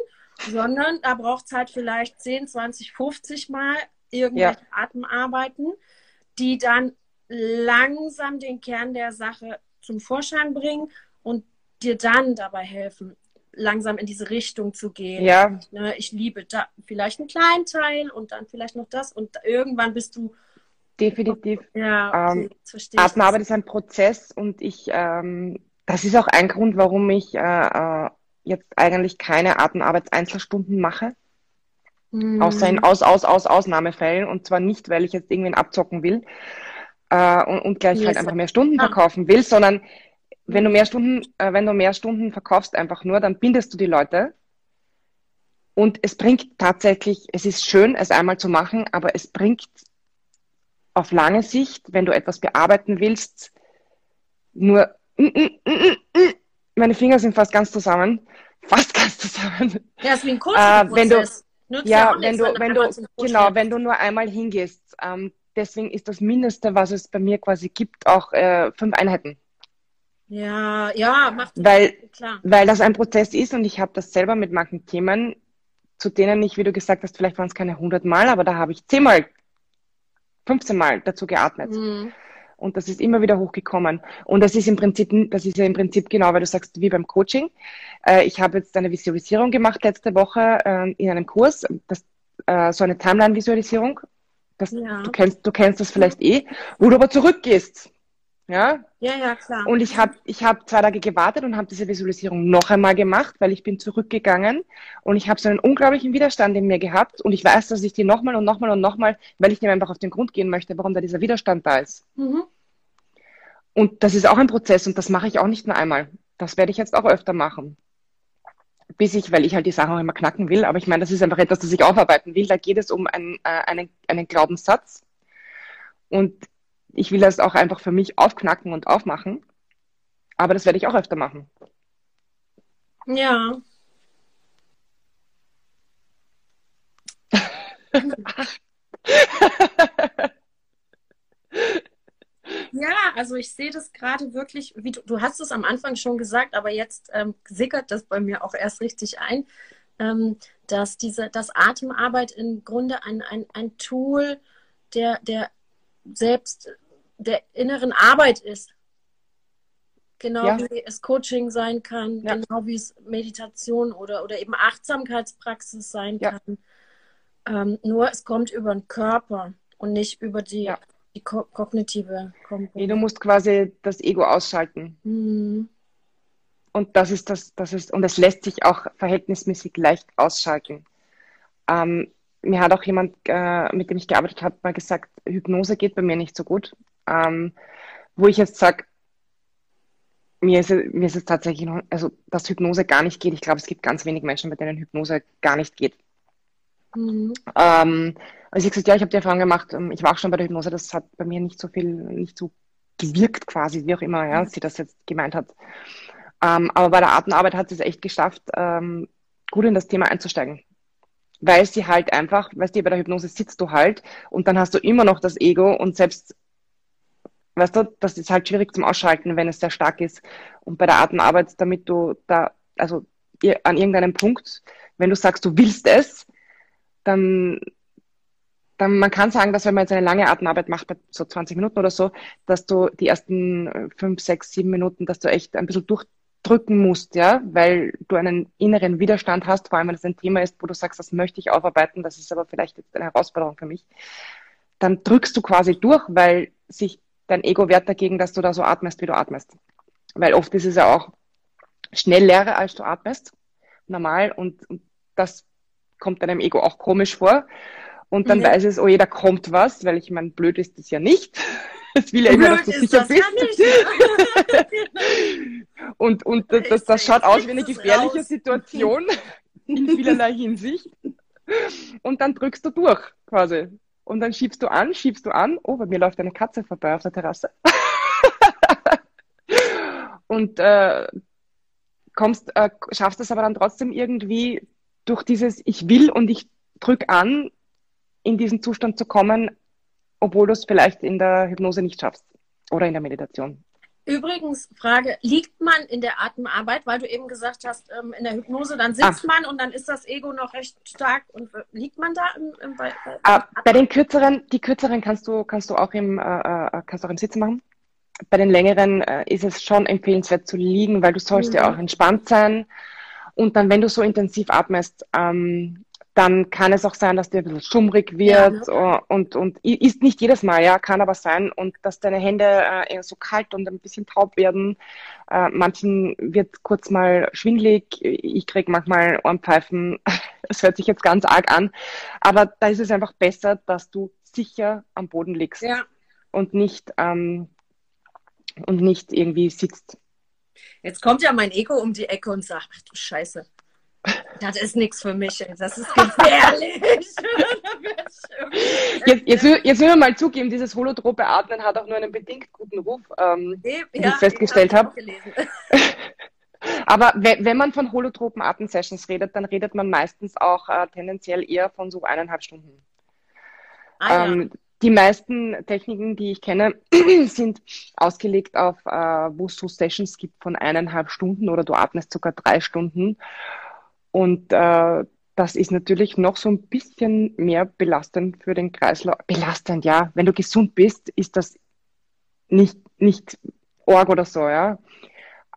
Speaker 2: sondern da braucht es halt vielleicht 10, 20, 50 Mal irgendwelche ja. Atemarbeiten, die dann langsam den Kern der Sache zum Vorschein bringen und dir dann dabei helfen, langsam in diese Richtung zu gehen.
Speaker 1: Ja.
Speaker 2: Ne, ich liebe da vielleicht einen kleinen Teil und dann vielleicht noch das und irgendwann bist du
Speaker 1: definitiv.
Speaker 2: Ja,
Speaker 1: okay, ähm, Atemarbeit ist ein Prozess und ich, ähm, das ist auch ein Grund, warum ich äh, äh jetzt eigentlich keine Atemarbeitseinzelstunden mache. Mhm. Außer in Aus, Aus, Aus, Ausnahmefällen. Und zwar nicht, weil ich jetzt irgendwen abzocken will äh, und, und gleich yes. halt einfach mehr Stunden ah. verkaufen will, sondern wenn du mehr Stunden, äh, wenn du mehr Stunden verkaufst einfach nur, dann bindest du die Leute. Und es bringt tatsächlich, es ist schön, es einmal zu machen, aber es bringt auf lange Sicht, wenn du etwas bearbeiten willst, nur mm, mm, mm, meine Finger sind fast ganz zusammen, fast ganz zusammen.
Speaker 2: Ja, ist wie ein Coaching-Prozess.
Speaker 1: Du, ja, wenn du, wenn du, genau, wenn du nur einmal hingehst. Ähm, deswegen ist das Mindeste, was es bei mir quasi gibt, auch äh, fünf Einheiten.
Speaker 2: Ja, ja, macht
Speaker 1: weil, klar. Weil das ein Prozess ist und ich habe das selber mit manchen Themen, zu denen ich, wie du gesagt hast, vielleicht waren es keine 100 Mal, aber da habe ich zehnmal, 15 Mal dazu geatmet. Mhm. Und das ist immer wieder hochgekommen. Und das ist im Prinzip, das ist ja im Prinzip genau, weil du sagst, wie beim Coaching. Äh, ich habe jetzt eine Visualisierung gemacht letzte Woche äh, in einem Kurs, das, äh, so eine Timeline-Visualisierung. Ja. Du kennst, du kennst das vielleicht eh, wo du aber zurückgehst. Ja?
Speaker 2: Ja, ja, klar.
Speaker 1: Und ich habe ich hab zwei Tage gewartet und habe diese Visualisierung noch einmal gemacht, weil ich bin zurückgegangen und ich habe so einen unglaublichen Widerstand in mir gehabt und ich weiß, dass ich die nochmal und nochmal und nochmal, weil ich dem einfach auf den Grund gehen möchte, warum da dieser Widerstand da ist. Mhm. Und das ist auch ein Prozess und das mache ich auch nicht nur einmal. Das werde ich jetzt auch öfter machen. Bis ich, weil ich halt die Sachen auch immer knacken will, aber ich meine, das ist einfach etwas, das ich aufarbeiten will. Da geht es um einen, äh, einen, einen Glaubenssatz. Und ich will das auch einfach für mich aufknacken und aufmachen. Aber das werde ich auch öfter machen.
Speaker 2: Ja. ja, also ich sehe das gerade wirklich, wie du, du hast es am Anfang schon gesagt, aber jetzt ähm, sickert das bei mir auch erst richtig ein, ähm, dass diese, dass Atemarbeit im Grunde ein, ein, ein Tool der, der selbst der inneren Arbeit ist. Genau ja. wie es Coaching sein kann, ja. genau wie es Meditation oder, oder eben Achtsamkeitspraxis sein ja. kann. Ähm, nur es kommt über den Körper und nicht über die, die ko kognitive
Speaker 1: Komponente. Nee, du musst quasi das Ego ausschalten. Mhm. Und das ist das, das ist, und es lässt sich auch verhältnismäßig leicht ausschalten. Ähm, mir hat auch jemand, äh, mit dem ich gearbeitet habe, mal gesagt, Hypnose geht bei mir nicht so gut ähm, wo ich jetzt sage, mir ist, mir ist es tatsächlich noch, also dass Hypnose gar nicht geht. Ich glaube, es gibt ganz wenig Menschen, bei denen Hypnose gar nicht geht. Mhm. Ähm, also ich gesagt, ja, ich habe die Erfahrung gemacht, ähm, ich war auch schon bei der Hypnose, das hat bei mir nicht so viel, nicht so gewirkt quasi, wie auch immer, ja, sie das jetzt gemeint hat. Ähm, aber bei der Atemarbeit hat sie es echt geschafft, ähm, gut in das Thema einzusteigen. Weil sie halt einfach, weißt du, bei der Hypnose sitzt du halt und dann hast du immer noch das Ego und selbst weißt du, das ist halt schwierig zum Ausschalten, wenn es sehr stark ist. Und bei der Atemarbeit, damit du da, also an irgendeinem Punkt, wenn du sagst, du willst es, dann, dann man kann sagen, dass wenn man jetzt eine lange Atemarbeit macht, so 20 Minuten oder so, dass du die ersten fünf, sechs, sieben Minuten, dass du echt ein bisschen durchdrücken musst, ja, weil du einen inneren Widerstand hast, vor allem wenn es ein Thema ist, wo du sagst, das möchte ich aufarbeiten, das ist aber vielleicht jetzt eine Herausforderung für mich, dann drückst du quasi durch, weil sich dein Ego wehrt dagegen, dass du da so atmest, wie du atmest. Weil oft ist es ja auch schnell leerer, als du atmest, normal, und, und das kommt deinem Ego auch komisch vor. Und dann mhm. weiß es, oh je, da kommt was, weil ich meine, blöd ist das ja nicht. Es will ja immer, dass du sicher bist. und und das, das, das schaut aus wie eine gefährliche raus. Situation in vielerlei Hinsicht. Und dann drückst du durch, quasi. Und dann schiebst du an, schiebst du an. Oh, bei mir läuft eine Katze vorbei auf der Terrasse. und äh, kommst, äh, schaffst es aber dann trotzdem irgendwie durch dieses Ich will und ich drück an, in diesen Zustand zu kommen, obwohl du es vielleicht in der Hypnose nicht schaffst oder in der Meditation.
Speaker 2: Übrigens, Frage, liegt man in der Atemarbeit, weil du eben gesagt hast, ähm, in der Hypnose, dann sitzt ah. man und dann ist das Ego noch recht stark und liegt man da im, im
Speaker 1: bei, bei, ah, bei, den kürzeren, die kürzeren kannst du, kannst du auch im, äh, äh, kannst du auch im Sitzen machen. Bei den längeren äh, ist es schon empfehlenswert zu liegen, weil du sollst mhm. ja auch entspannt sein. Und dann, wenn du so intensiv atmest, ähm, dann kann es auch sein, dass dir ein bisschen schummrig wird ja, ne? und, und ist nicht jedes Mal, ja, kann aber sein und dass deine Hände äh, eher so kalt und ein bisschen taub werden. Äh, manchen wird kurz mal schwindlig, ich krieg manchmal Ohrenpfeifen, das hört sich jetzt ganz arg an, aber da ist es einfach besser, dass du sicher am Boden liegst ja. und nicht ähm, und nicht irgendwie sitzt.
Speaker 2: Jetzt kommt ja mein Ego um die Ecke und sagt, ach du Scheiße, das ist nichts für mich. Das ist gefährlich.
Speaker 1: jetzt, jetzt, jetzt will man mal zugeben, dieses holotrope Atmen hat auch nur einen bedingt guten Ruf, ähm, wie ja, ich festgestellt habe. Aber wenn man von holotropen Atemsessions redet, dann redet man meistens auch äh, tendenziell eher von so eineinhalb Stunden. Ah, ähm, ja. Die meisten Techniken, die ich kenne, sind ausgelegt auf, äh, wo es so Sessions gibt von eineinhalb Stunden oder du atmest sogar drei Stunden. Und äh, das ist natürlich noch so ein bisschen mehr belastend für den Kreislauf. Belastend, ja. Wenn du gesund bist, ist das nicht, nicht Org oder so, ja.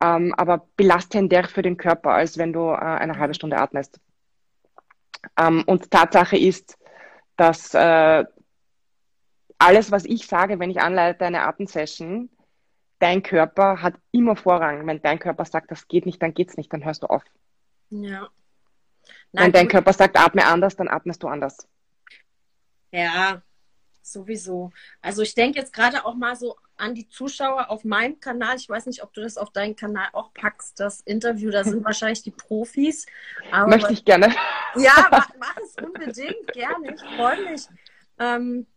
Speaker 1: Ähm, aber belastender für den Körper, als wenn du äh, eine halbe Stunde atmest. Ähm, und Tatsache ist, dass äh, alles, was ich sage, wenn ich anleite eine Atemsession, dein Körper hat immer Vorrang. Wenn dein Körper sagt, das geht nicht, dann geht's nicht, dann hörst du auf.
Speaker 2: Ja.
Speaker 1: Nein, Wenn dein Körper sagt, atme anders, dann atmest du anders.
Speaker 2: Ja, sowieso. Also ich denke jetzt gerade auch mal so an die Zuschauer auf meinem Kanal. Ich weiß nicht, ob du das auf deinen Kanal auch packst, das Interview. Da sind wahrscheinlich die Profis.
Speaker 1: Aber Möchte ich gerne.
Speaker 2: Ja, mach, mach es unbedingt gerne. Ich freue mich. Ähm,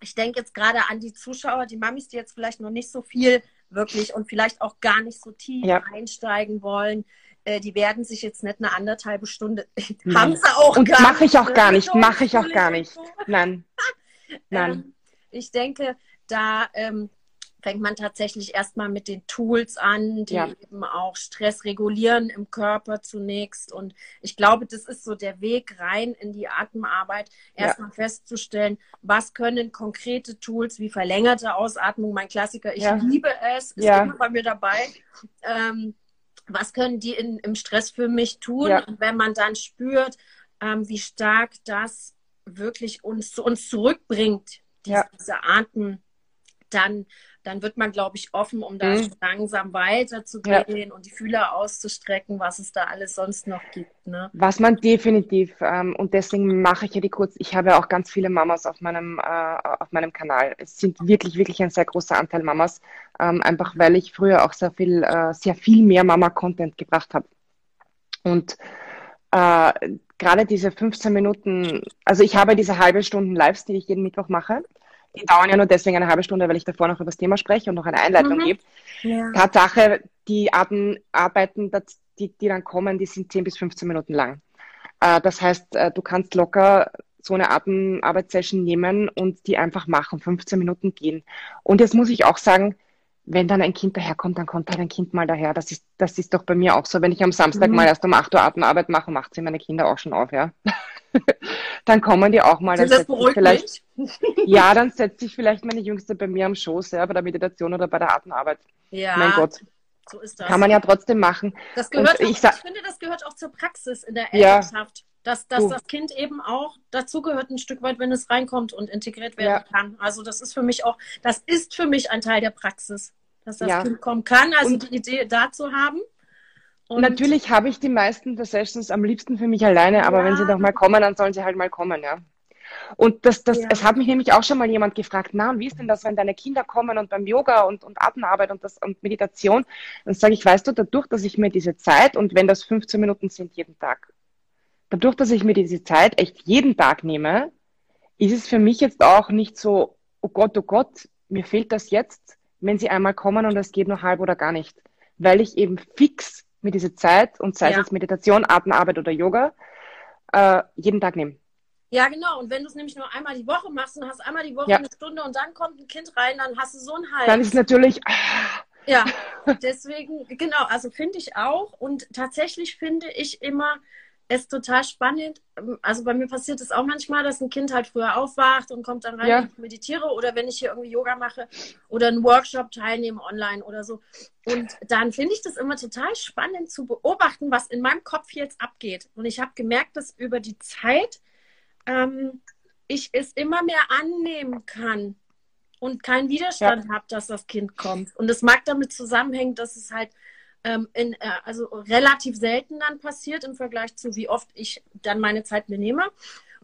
Speaker 2: ich denke jetzt gerade an die Zuschauer, die Mamis, die jetzt vielleicht noch nicht so viel wirklich und vielleicht auch gar nicht so tief ja. einsteigen wollen äh, die werden sich jetzt nicht eine anderthalbe Stunde,
Speaker 1: nee. haben sie auch Und gar mache ich auch gar nicht, mache ich auch gar nicht. Nein. Nein.
Speaker 2: Ähm, ich denke, da ähm, fängt man tatsächlich erstmal mit den Tools an, die ja. eben auch Stress regulieren im Körper zunächst. Und ich glaube, das ist so der Weg rein in die Atemarbeit, erstmal ja. festzustellen, was können konkrete Tools wie verlängerte Ausatmung, mein Klassiker, ich ja. liebe es, ist immer bei mir dabei. Ähm, was können die in, im Stress für mich tun? Ja. Und wenn man dann spürt, ähm, wie stark das wirklich uns zu uns zurückbringt, diese, ja. diese Atem, dann dann wird man, glaube ich, offen, um da mhm. langsam weiterzugehen ja. und die Fühler auszustrecken, was es da alles sonst noch gibt. Ne?
Speaker 1: Was man definitiv, ähm, und deswegen mache ich ja die kurz, ich habe ja auch ganz viele Mamas auf meinem, äh, auf meinem Kanal. Es sind wirklich, wirklich ein sehr großer Anteil Mamas, ähm, einfach weil ich früher auch sehr viel, äh, sehr viel mehr Mama-Content gebracht habe. Und äh, gerade diese 15 Minuten, also ich habe diese halbe Stunden Lives, die ich jeden Mittwoch mache. Die dauern ja nur deswegen eine halbe Stunde, weil ich davor noch über das Thema spreche und noch eine Einleitung mhm. gebe. Ja. Tatsache, die Arten, Arbeiten, die, die dann kommen, die sind 10 bis 15 Minuten lang. Äh, das heißt, äh, du kannst locker so eine Atemarbeitssession nehmen und die einfach machen, 15 Minuten gehen. Und jetzt muss ich auch sagen, wenn dann ein Kind daherkommt, dann kommt halt ein Kind mal daher. Das ist, das ist doch bei mir auch so. Wenn ich am Samstag mhm. mal erst um 8 Uhr Atemarbeit mache, macht sie meine Kinder auch schon auf, ja. dann kommen die auch mal. Dann
Speaker 2: das beruhigt vielleicht,
Speaker 1: Ja, dann setzt sich vielleicht meine Jüngste bei mir am Schoß, ja, bei der Meditation oder bei der Atemarbeit.
Speaker 2: Ja.
Speaker 1: Mein Gott.
Speaker 2: So ist das.
Speaker 1: Kann man ja trotzdem machen.
Speaker 2: Das gehört auch, ich, ich, finde, das gehört auch zur Praxis in der Elternschaft. Ja. Dass, dass das Kind eben auch dazugehört ein Stück weit, wenn es reinkommt und integriert werden ja. kann. Also das ist für mich auch, das ist für mich ein Teil der Praxis, dass das ja. Kind kommen kann, also und die Idee dazu haben.
Speaker 1: Und Natürlich habe ich die meisten der Sessions am liebsten für mich alleine, aber ja. wenn sie doch mal kommen, dann sollen sie halt mal kommen, ja. Und das, das, ja. es hat mich nämlich auch schon mal jemand gefragt, na, und wie ist denn das, wenn deine Kinder kommen und beim Yoga und, und Atemarbeit und, das, und Meditation? Dann sage ich, weißt du, dadurch, dass ich mir diese Zeit, und wenn das 15 Minuten sind jeden Tag, dadurch, dass ich mir diese Zeit echt jeden Tag nehme, ist es für mich jetzt auch nicht so, oh Gott, oh Gott, mir fehlt das jetzt, wenn sie einmal kommen und es geht nur halb oder gar nicht. Weil ich eben fix mir diese Zeit und sei es ja. jetzt Meditation, Atemarbeit oder Yoga, äh, jeden Tag nehme.
Speaker 2: Ja, genau. Und wenn du es nämlich nur einmal die Woche machst und hast einmal die Woche ja. eine Stunde und dann kommt ein Kind rein, dann hast du so einen Hals.
Speaker 1: Dann ist natürlich,
Speaker 2: Ja, deswegen, genau, also finde ich auch. Und tatsächlich finde ich immer es total spannend. Also bei mir passiert es auch manchmal, dass ein Kind halt früher aufwacht und kommt dann rein
Speaker 1: Ja.
Speaker 2: und ich meditiere oder wenn ich hier irgendwie Yoga mache oder einen Workshop teilnehme online oder so. Und dann finde ich das immer total spannend zu beobachten, was in meinem Kopf jetzt abgeht. Und ich habe gemerkt, dass über die Zeit ähm, ich es immer mehr annehmen kann und keinen Widerstand habe, dass das Kind kommt. Und es mag damit zusammenhängen, dass es halt ähm, in, äh, also relativ selten dann passiert im Vergleich zu wie oft ich dann meine Zeit mir nehme.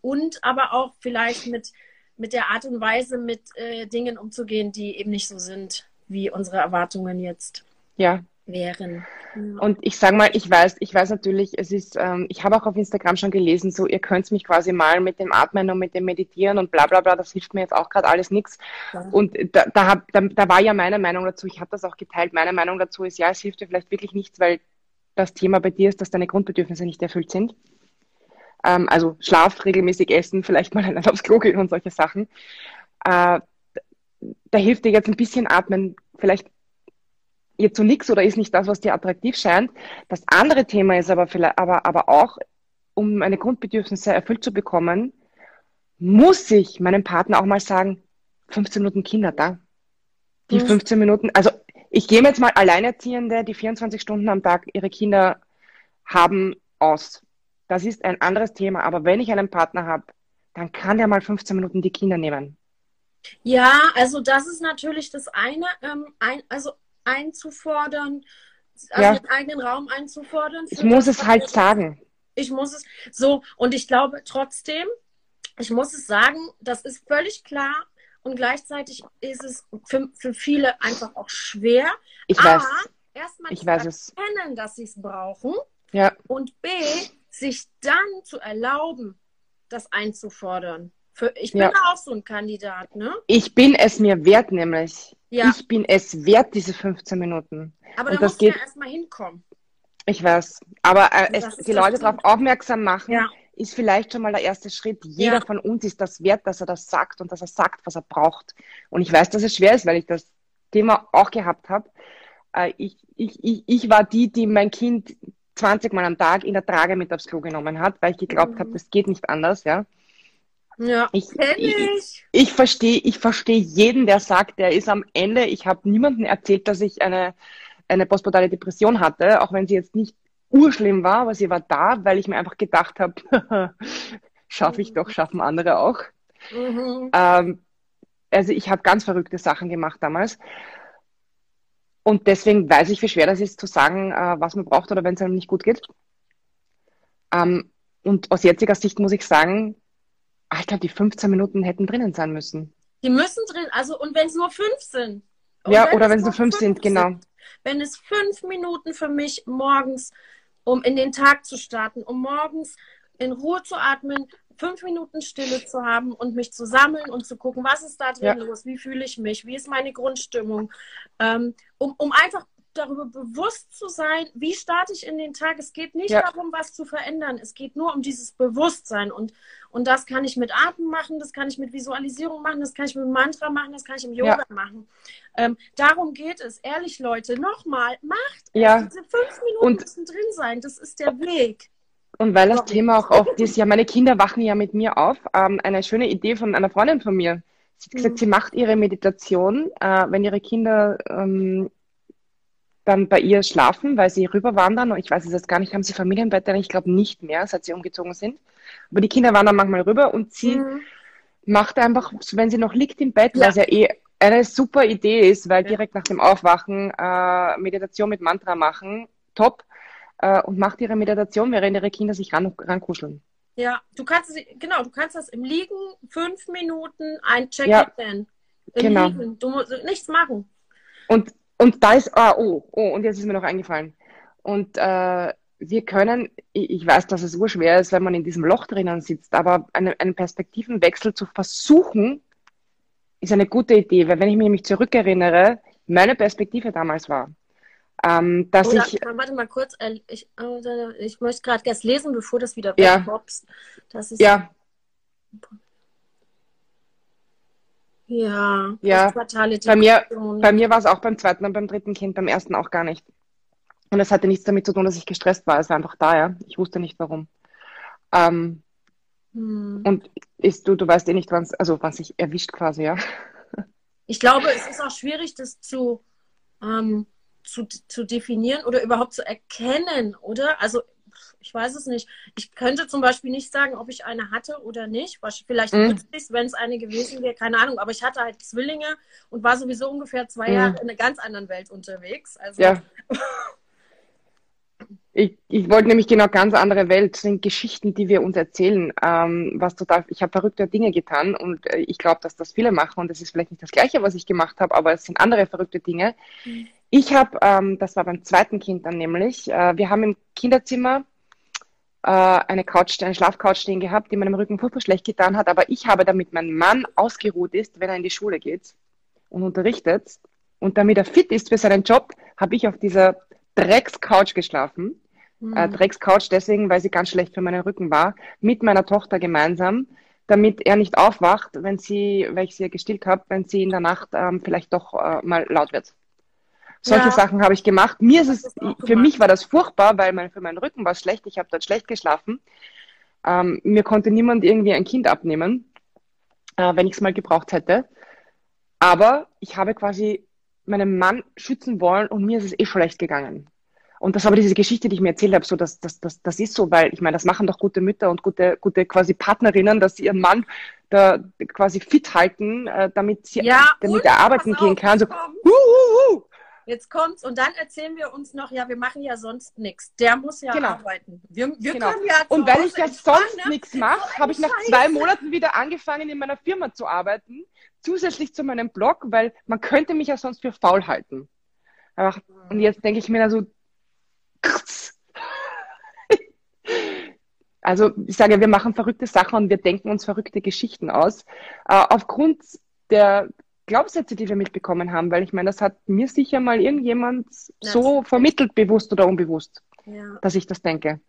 Speaker 2: Und aber auch vielleicht mit, mit der Art und Weise, mit äh, Dingen umzugehen, die eben nicht so sind, wie unsere Erwartungen jetzt
Speaker 1: Ja.
Speaker 2: Wären. Ja.
Speaker 1: Und ich sage mal, ich weiß, ich weiß natürlich, es ist, ähm, ich habe auch auf Instagram schon gelesen, so ihr könnt mich quasi mal mit dem Atmen und mit dem Meditieren und bla bla bla, das hilft mir jetzt auch gerade alles nichts.
Speaker 2: Ja.
Speaker 1: Und da, da, hab, da, da war ja meine Meinung dazu, ich habe das auch geteilt, meine Meinung dazu ist, ja, es hilft dir vielleicht wirklich nichts, weil das Thema bei dir ist, dass deine Grundbedürfnisse nicht erfüllt sind. Ähm, also Schlaf, regelmäßig essen, vielleicht mal allein aufs Klo gehen und solche Sachen. Äh, da hilft dir jetzt ein bisschen atmen, vielleicht jetzt so nix oder ist nicht das, was dir attraktiv scheint. Das andere Thema ist aber vielleicht, aber, aber auch, um meine Grundbedürfnisse erfüllt zu bekommen, muss ich meinem Partner auch mal sagen, 15 Minuten Kinder da. Die
Speaker 2: Mhm.
Speaker 1: 15 Minuten, also ich gehe jetzt mal Alleinerziehende, die 24 Stunden am Tag ihre Kinder haben, aus. Das ist ein anderes Thema, aber wenn ich einen Partner habe, dann kann der mal 15 Minuten die Kinder nehmen.
Speaker 2: Ja, also das ist natürlich das eine, ähm, ein, also einzufordern, also
Speaker 1: Ja.
Speaker 2: den eigenen Raum einzufordern.
Speaker 1: Ich muss es halt
Speaker 2: wir-
Speaker 1: sagen.
Speaker 2: Ich muss es so, und ich glaube trotzdem, ich muss es sagen, das ist völlig klar und gleichzeitig ist es für, für viele einfach auch schwer.
Speaker 1: Ich
Speaker 2: A,
Speaker 1: weiß,
Speaker 2: erstmal
Speaker 1: ich
Speaker 2: zu
Speaker 1: weiß es.
Speaker 2: erkennen, dass sie es brauchen
Speaker 1: Ja,
Speaker 2: und B, sich dann zu erlauben, das einzufordern. Für, ich bin
Speaker 1: Ja.
Speaker 2: auch so ein Kandidat, ne?
Speaker 1: ich bin es mir wert, nämlich.
Speaker 2: Ja,
Speaker 1: Ich bin es wert, diese 15 Minuten.
Speaker 2: aber da musst du ja
Speaker 1: geht-
Speaker 2: erstmal hinkommen.
Speaker 1: Ich weiß. Aber äh, es, die Leute darauf aufmerksam machen,
Speaker 2: Ja.
Speaker 1: ist vielleicht schon mal der erste Schritt. Jeder
Speaker 2: Ja.
Speaker 1: von uns ist das wert, dass er das sagt und dass er sagt, was er braucht. Und ich weiß, dass es schwer ist, weil ich das Thema auch gehabt habe. Äh, ich, ich, ich, ich war die, die mein Kind 20 Mal am Tag in der Trage mit aufs Klo genommen hat, weil ich geglaubt
Speaker 2: Mhm.
Speaker 1: habe, das geht nicht anders. Ja.
Speaker 2: Ja,
Speaker 1: Ich, ich,
Speaker 2: ich.
Speaker 1: ich verstehe ich verstehe jeden, der sagt, der ist am Ende. Ich habe niemandem erzählt, dass ich eine, eine postpartale Depression hatte, auch wenn sie jetzt nicht urschlimm war, aber sie war da, weil ich mir einfach gedacht habe, schaffe ich doch, schaffen andere auch.
Speaker 2: Mhm.
Speaker 1: Ähm, also ich habe ganz verrückte Sachen gemacht damals. Und deswegen weiß ich, wie schwer das ist zu sagen, äh, was man braucht oder wenn es einem nicht gut geht. Ähm, und aus jetziger Sicht muss ich sagen, ah, ich glaube, die 15 Minuten hätten drinnen sein müssen.
Speaker 2: Die müssen drin, also und wenn es nur fünf sind. Und
Speaker 1: Ja, oder wenn es
Speaker 2: nur
Speaker 1: nur fünf sind, genau.
Speaker 2: Wenn es fünf Minuten für mich morgens, um in den Tag zu starten, um morgens in Ruhe zu atmen, fünf Minuten Stille zu haben und mich zu sammeln und zu gucken, was ist da drin
Speaker 1: Ja.
Speaker 2: los, wie fühle ich mich, wie ist meine Grundstimmung, ähm, um, um einfach darüber bewusst zu sein, wie starte ich in den Tag. Es geht nicht
Speaker 1: Ja.
Speaker 2: darum, was zu verändern. Es geht nur um dieses Bewusstsein. Und, und das kann ich mit Atem machen, das kann ich mit Visualisierung machen, das kann ich mit Mantra machen, das kann ich im Yoga machen. Ähm, darum geht es. Ehrlich, Leute, nochmal, macht.
Speaker 1: Ja.
Speaker 2: Diese fünf Minuten
Speaker 1: Und-
Speaker 2: müssen drin sein. Das ist der Weg.
Speaker 1: Und weil das
Speaker 2: Sorry.
Speaker 1: Thema auch oft ist, ja, meine Kinder wachen ja mit mir auf. Ähm, eine schöne Idee von einer Freundin von mir. Sie hat gesagt,
Speaker 2: Mhm.
Speaker 1: sie macht ihre Meditation, äh, wenn ihre Kinder ähm, dann bei ihr schlafen, weil sie rüberwandern. Und ich weiß es jetzt gar nicht, haben sie Familienbett? Ich glaube nicht mehr, seit sie umgezogen sind. Aber die Kinder wandern manchmal rüber und sie
Speaker 2: Mhm.
Speaker 1: macht einfach, wenn sie noch liegt im Bett,
Speaker 2: Ja.
Speaker 1: es ja eh eine super Idee ist, weil
Speaker 2: Ja.
Speaker 1: direkt nach dem Aufwachen äh, Meditation mit Mantra machen, top, äh, und macht ihre Meditation, während ihre Kinder sich ran, rankuscheln.
Speaker 2: Ja, du kannst es, genau, du kannst das im Liegen fünf Minuten ein check
Speaker 1: Ja. Genau.
Speaker 2: Liegen. Du musst nichts machen.
Speaker 1: Und, und da ist, ah, oh, oh, und jetzt ist mir noch eingefallen. Und äh, wir können, ich, ich weiß, dass es urschwer ist, wenn man in diesem Loch drinnen sitzt, aber eine, einen Perspektivenwechsel zu versuchen, ist eine gute Idee, weil wenn ich mich nämlich zurückerinnere, meine Perspektive damals war, ähm, dass
Speaker 2: Oder,
Speaker 1: ich,
Speaker 2: warte mal kurz, äh, ich, äh, ich möchte gerade erst lesen, bevor das wieder
Speaker 1: Ja.
Speaker 2: wegpopst. Das ist
Speaker 1: ja,
Speaker 2: hier. Ja,
Speaker 1: Ja, Bei mir, bei mir war es auch beim zweiten und beim dritten Kind, beim ersten auch gar nicht. Und es hatte nichts damit zu tun, dass ich gestresst war. Es war einfach da, ja. Ich wusste nicht warum. Ähm,
Speaker 2: Hm.
Speaker 1: und ist, du, du weißt eh nicht, wann es, also wann sich erwischt quasi, ja.
Speaker 2: Ich glaube, es ist auch schwierig, das zu, ähm, zu, zu definieren oder überhaupt zu erkennen, oder? Also, ich weiß es nicht. Ich könnte zum Beispiel nicht sagen, ob ich eine hatte oder nicht. Vielleicht
Speaker 1: Mhm.
Speaker 2: wüsste ich es, wenn es eine gewesen wäre, keine Ahnung. Aber ich hatte halt Zwillinge und war sowieso ungefähr zwei
Speaker 1: Mhm.
Speaker 2: Jahre in einer ganz anderen Welt unterwegs. Also,
Speaker 1: Ja. Ich, ich wollte nämlich genau ganz andere Welt, das sind Geschichten, die wir uns erzählen, ähm, was total, ich habe verrückte Dinge getan und äh, ich glaube, dass das viele machen und das ist vielleicht nicht das Gleiche, was ich gemacht habe, aber es sind andere verrückte Dinge.
Speaker 2: Mhm.
Speaker 1: Ich habe, ähm, das war beim zweiten Kind dann nämlich, äh, wir haben im Kinderzimmer äh, eine Couch, eine Schlafcouch stehen gehabt, die meinem Rücken furchtbar schlecht getan hat, aber ich habe, damit mein Mann ausgeruht ist, wenn er in die Schule geht und unterrichtet und damit er fit ist für seinen Job, habe ich auf dieser Dreckscouch geschlafen.
Speaker 2: hm.
Speaker 1: Äh, Dreckscouch deswegen, weil sie ganz schlecht für meinen Rücken war, mit meiner Tochter gemeinsam, damit er nicht aufwacht, wenn sie, weil ich sie gestillt habe, wenn sie in der Nacht ähm, vielleicht doch äh, mal laut wird. Solche
Speaker 2: Ja.
Speaker 1: Sachen habe ich gemacht. Mir ist es, für mich war das furchtbar, weil mein, für meinen Rücken war es schlecht. Ich habe dort schlecht geschlafen. Ähm, mir konnte niemand irgendwie ein Kind abnehmen, äh, wenn ich es mal gebraucht hätte. Aber ich habe quasi meinen Mann schützen wollen und mir ist es eh schlecht gegangen. Und das aber diese Geschichte, die ich mir erzählt habe, so das, das, das, das ist so, weil ich meine, das machen doch gute Mütter und gute, gute quasi Partnerinnen, dass sie ihren Mann da quasi fit halten, äh, damit sie,
Speaker 2: Ja,
Speaker 1: damit er arbeiten gehen kann. So,
Speaker 2: jetzt Jetzt kommt's und dann erzählen wir uns noch, ja, wir machen ja sonst nichts. Der muss ja
Speaker 1: Genau.
Speaker 2: arbeiten. Wir, wir
Speaker 1: Genau.
Speaker 2: können ja
Speaker 1: Und weil ich ja sonst
Speaker 2: ne?
Speaker 1: nichts mache, habe ich nach zwei Monaten wieder angefangen, in meiner Firma zu arbeiten, zusätzlich zu meinem Blog, weil man könnte mich ja sonst für faul halten. Aber, und jetzt denke ich mir da so, also ich sage, wir machen verrückte Sachen und wir denken uns verrückte Geschichten aus, äh, aufgrund der Glaubenssätze, die wir mitbekommen haben, weil ich meine, das hat mir sicher mal irgendjemand so
Speaker 2: Natürlich.
Speaker 1: vermittelt, bewusst oder unbewusst,
Speaker 2: Ja.
Speaker 1: dass ich das denke.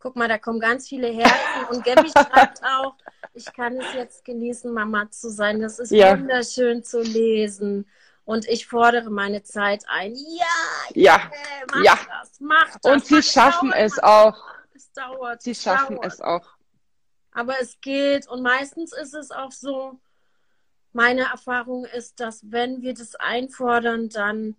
Speaker 2: Guck mal, da kommen ganz viele Herzen und Gabby schreibt auch, ich kann es jetzt genießen, Mama zu sein. Das ist
Speaker 1: Ja.
Speaker 2: wunderschön zu lesen. Und ich fordere meine Zeit ein. Ja,
Speaker 1: Ja,
Speaker 2: mach
Speaker 1: Ja.
Speaker 2: das, mach das.
Speaker 1: und sie
Speaker 2: Mach-
Speaker 1: schaffen
Speaker 2: dauert
Speaker 1: es auch.
Speaker 2: Es dauert.
Speaker 1: Sie schaffen
Speaker 2: dauert.
Speaker 1: es auch.
Speaker 2: Aber es geht und meistens ist es auch so, meine Erfahrung ist, dass wenn wir das einfordern, dann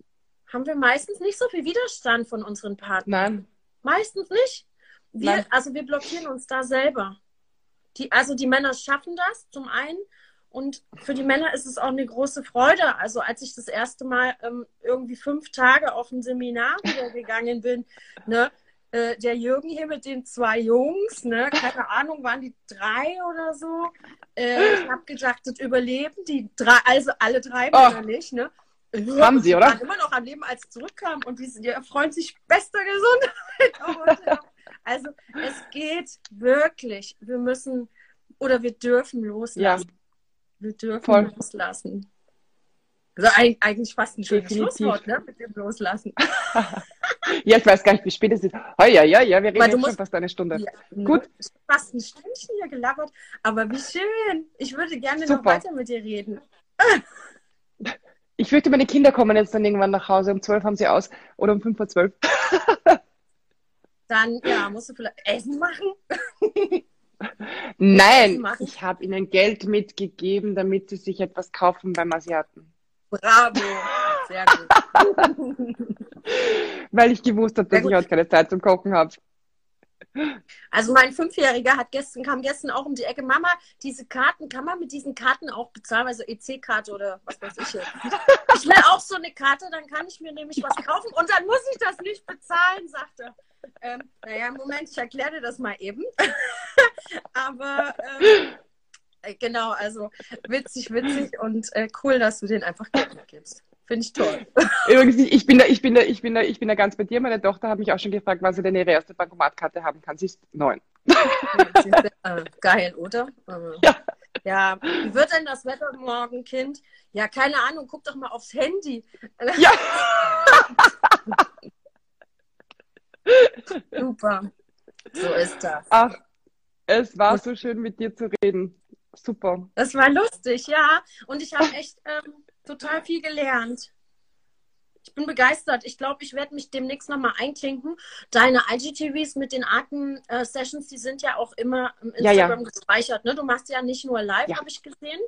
Speaker 2: haben wir meistens nicht so viel Widerstand von unseren Partnern.
Speaker 1: Nein,
Speaker 2: Meistens nicht. Wir,
Speaker 1: Nein.
Speaker 2: also wir blockieren uns da selber. Die, also die Männer schaffen das zum einen und für die Männer ist es auch eine große Freude. Also als ich das erste Mal ähm, irgendwie fünf Tage auf ein Seminar wieder gegangen bin, ne, äh, der Jürgen hier mit den zwei Jungs, ne, keine Ahnung, waren die drei oder so. Äh, ich habe gedacht, das überleben die drei, also alle drei
Speaker 1: Oh.
Speaker 2: Männer nicht, ne?
Speaker 1: Haben sie, oder?
Speaker 2: waren immer noch am Leben, als sie zurückkamen und die, die freuen sich bester Gesundheit. Und, ja, also es geht wirklich. Wir müssen oder wir dürfen loslassen. Wir dürfen
Speaker 1: Voll.
Speaker 2: loslassen. Also eig- eigentlich fast ein schönes
Speaker 1: Definitiv.
Speaker 2: Schlusswort, ne? Mit dem Loslassen.
Speaker 1: ja, ich weiß gar nicht, wie spät es ist. Oh, ja, ja, ja, wir reden jetzt schon
Speaker 2: musst-
Speaker 1: fast eine Stunde.
Speaker 2: Ja,
Speaker 1: Gut.
Speaker 2: fast ein Stündchen hier gelabert, aber wie schön. Ich würde gerne noch
Speaker 1: Super.
Speaker 2: weiter mit dir reden.
Speaker 1: Ich fürchte, meine Kinder kommen jetzt dann irgendwann nach Hause. Um zwölf haben sie aus. Oder um fünf vor zwölf.
Speaker 2: Dann, ja, musst du vielleicht Essen machen.
Speaker 1: Nein,
Speaker 2: machen?
Speaker 1: ich habe ihnen Geld mitgegeben, damit sie sich etwas kaufen beim Asiaten.
Speaker 2: Bravo. Sehr gut.
Speaker 1: Weil ich gewusst habe, dass ich heute keine Zeit zum Kochen habe.
Speaker 2: Also mein Fünfjähriger hat gestern, kam gestern auch um die Ecke, Mama, diese Karten, kann man mit diesen Karten auch bezahlen, also EC-Karte oder was weiß ich jetzt. Ich will auch so eine Karte, dann kann ich mir nämlich was kaufen und dann muss ich das nicht bezahlen, sagt er. Ähm, naja, Moment, ich erkläre dir das mal eben. Aber ähm, äh, genau, also witzig, witzig und äh, cool, dass du den einfach Geld mitgibst. Finde ich toll.
Speaker 1: Übrigens, ich bin da, ich bin da, ich bin da, ich bin da ganz bei dir. Meine Tochter hat mich auch schon gefragt, wann sie denn ihre erste Bankomatkarte haben kann. Sie ist neun.
Speaker 2: äh, geil, oder? Äh,
Speaker 1: Ja.
Speaker 2: ja. Wie wird denn das Wetter morgen, Kind? Ja, keine Ahnung, guck doch mal aufs Handy.
Speaker 1: Ja.
Speaker 2: Super. So ist das.
Speaker 1: Ach, es war so schön mit dir zu reden. Super.
Speaker 2: Das war lustig, ja. Und ich habe echt ähm, total viel gelernt. Ich bin begeistert. Ich glaube, ich werde mich demnächst nochmal einklinken. Deine IGTVs mit den Arten-Sessions, die sind ja auch immer im Instagram ja, ja. gespeichert. Ne? Du machst ja nicht nur live, ja. habe ich gesehen,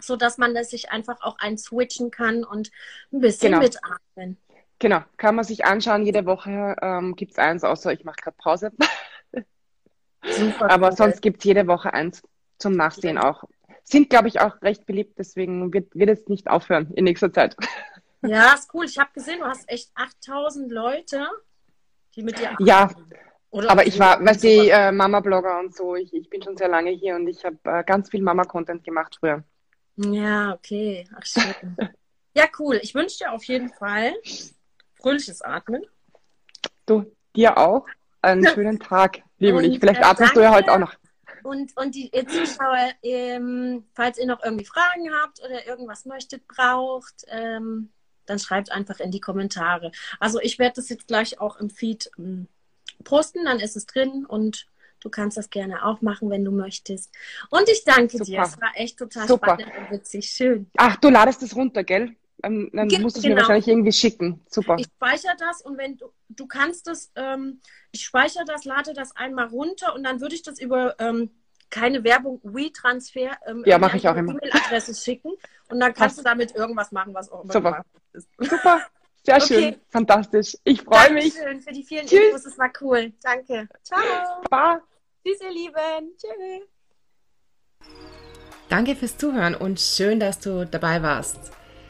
Speaker 2: so dass man das sich einfach auch einswitchen kann und ein bisschen genau. mitatmen.
Speaker 1: Genau, kann man sich anschauen. Jede Woche ähm, gibt es eins, außer ich mache gerade Pause. Super Aber cool. sonst gibt es jede Woche eins zum Nachsehen auch. Sind, glaube ich, auch recht beliebt, deswegen wird, wird es nicht aufhören in nächster Zeit.
Speaker 2: Ja, ist cool. Ich habe gesehen, du hast echt 8000 Leute, die mit dir
Speaker 1: arbeiten. Ja, Oder aber ich war, weißt du, äh, Mama-Blogger und so, ich, ich bin schon sehr lange hier und ich habe äh, ganz viel Mama-Content gemacht früher.
Speaker 2: Ja, okay. Ach schön. ja, cool. Ich wünsche dir auf jeden Fall fröhliches Atmen.
Speaker 1: Du, dir auch einen schönen Tag, liebe ich. Vielleicht äh, atmest du ja heute auch noch.
Speaker 2: Und, und die ihr Zuschauer, ähm, falls ihr noch irgendwie Fragen habt oder irgendwas möchtet, braucht, ähm, dann schreibt einfach in die Kommentare. Also ich werde das jetzt gleich auch im Feed ähm, posten, dann ist es drin und du kannst das gerne auch machen, wenn du möchtest. Und ich danke Super. dir. Es war echt total Super. spannend und witzig. Schön.
Speaker 1: Ach, du ladest es runter, gell? Ähm, dann Ge musst du es genau. mir wahrscheinlich irgendwie schicken. Super.
Speaker 2: Ich speichere das und wenn du, du kannst es, ähm, ich speichere das, lade das einmal runter und dann würde ich das über ähm, keine Werbung, WeTransfer ähm,
Speaker 1: ja, mache ich auch immer.
Speaker 2: E-Mail-Adresse schicken und dann kannst Passt. du damit irgendwas machen, was auch immer
Speaker 1: Super. ist. Super. Sehr okay. schön. Fantastisch. Ich freue mich.
Speaker 2: Dankeschön für die vielen Tschüss. Infos. Das war cool. Danke. Ciao.
Speaker 1: Bye.
Speaker 2: Tschüss, ihr Lieben. Tschüss.
Speaker 3: Danke fürs Zuhören und schön, dass du dabei warst.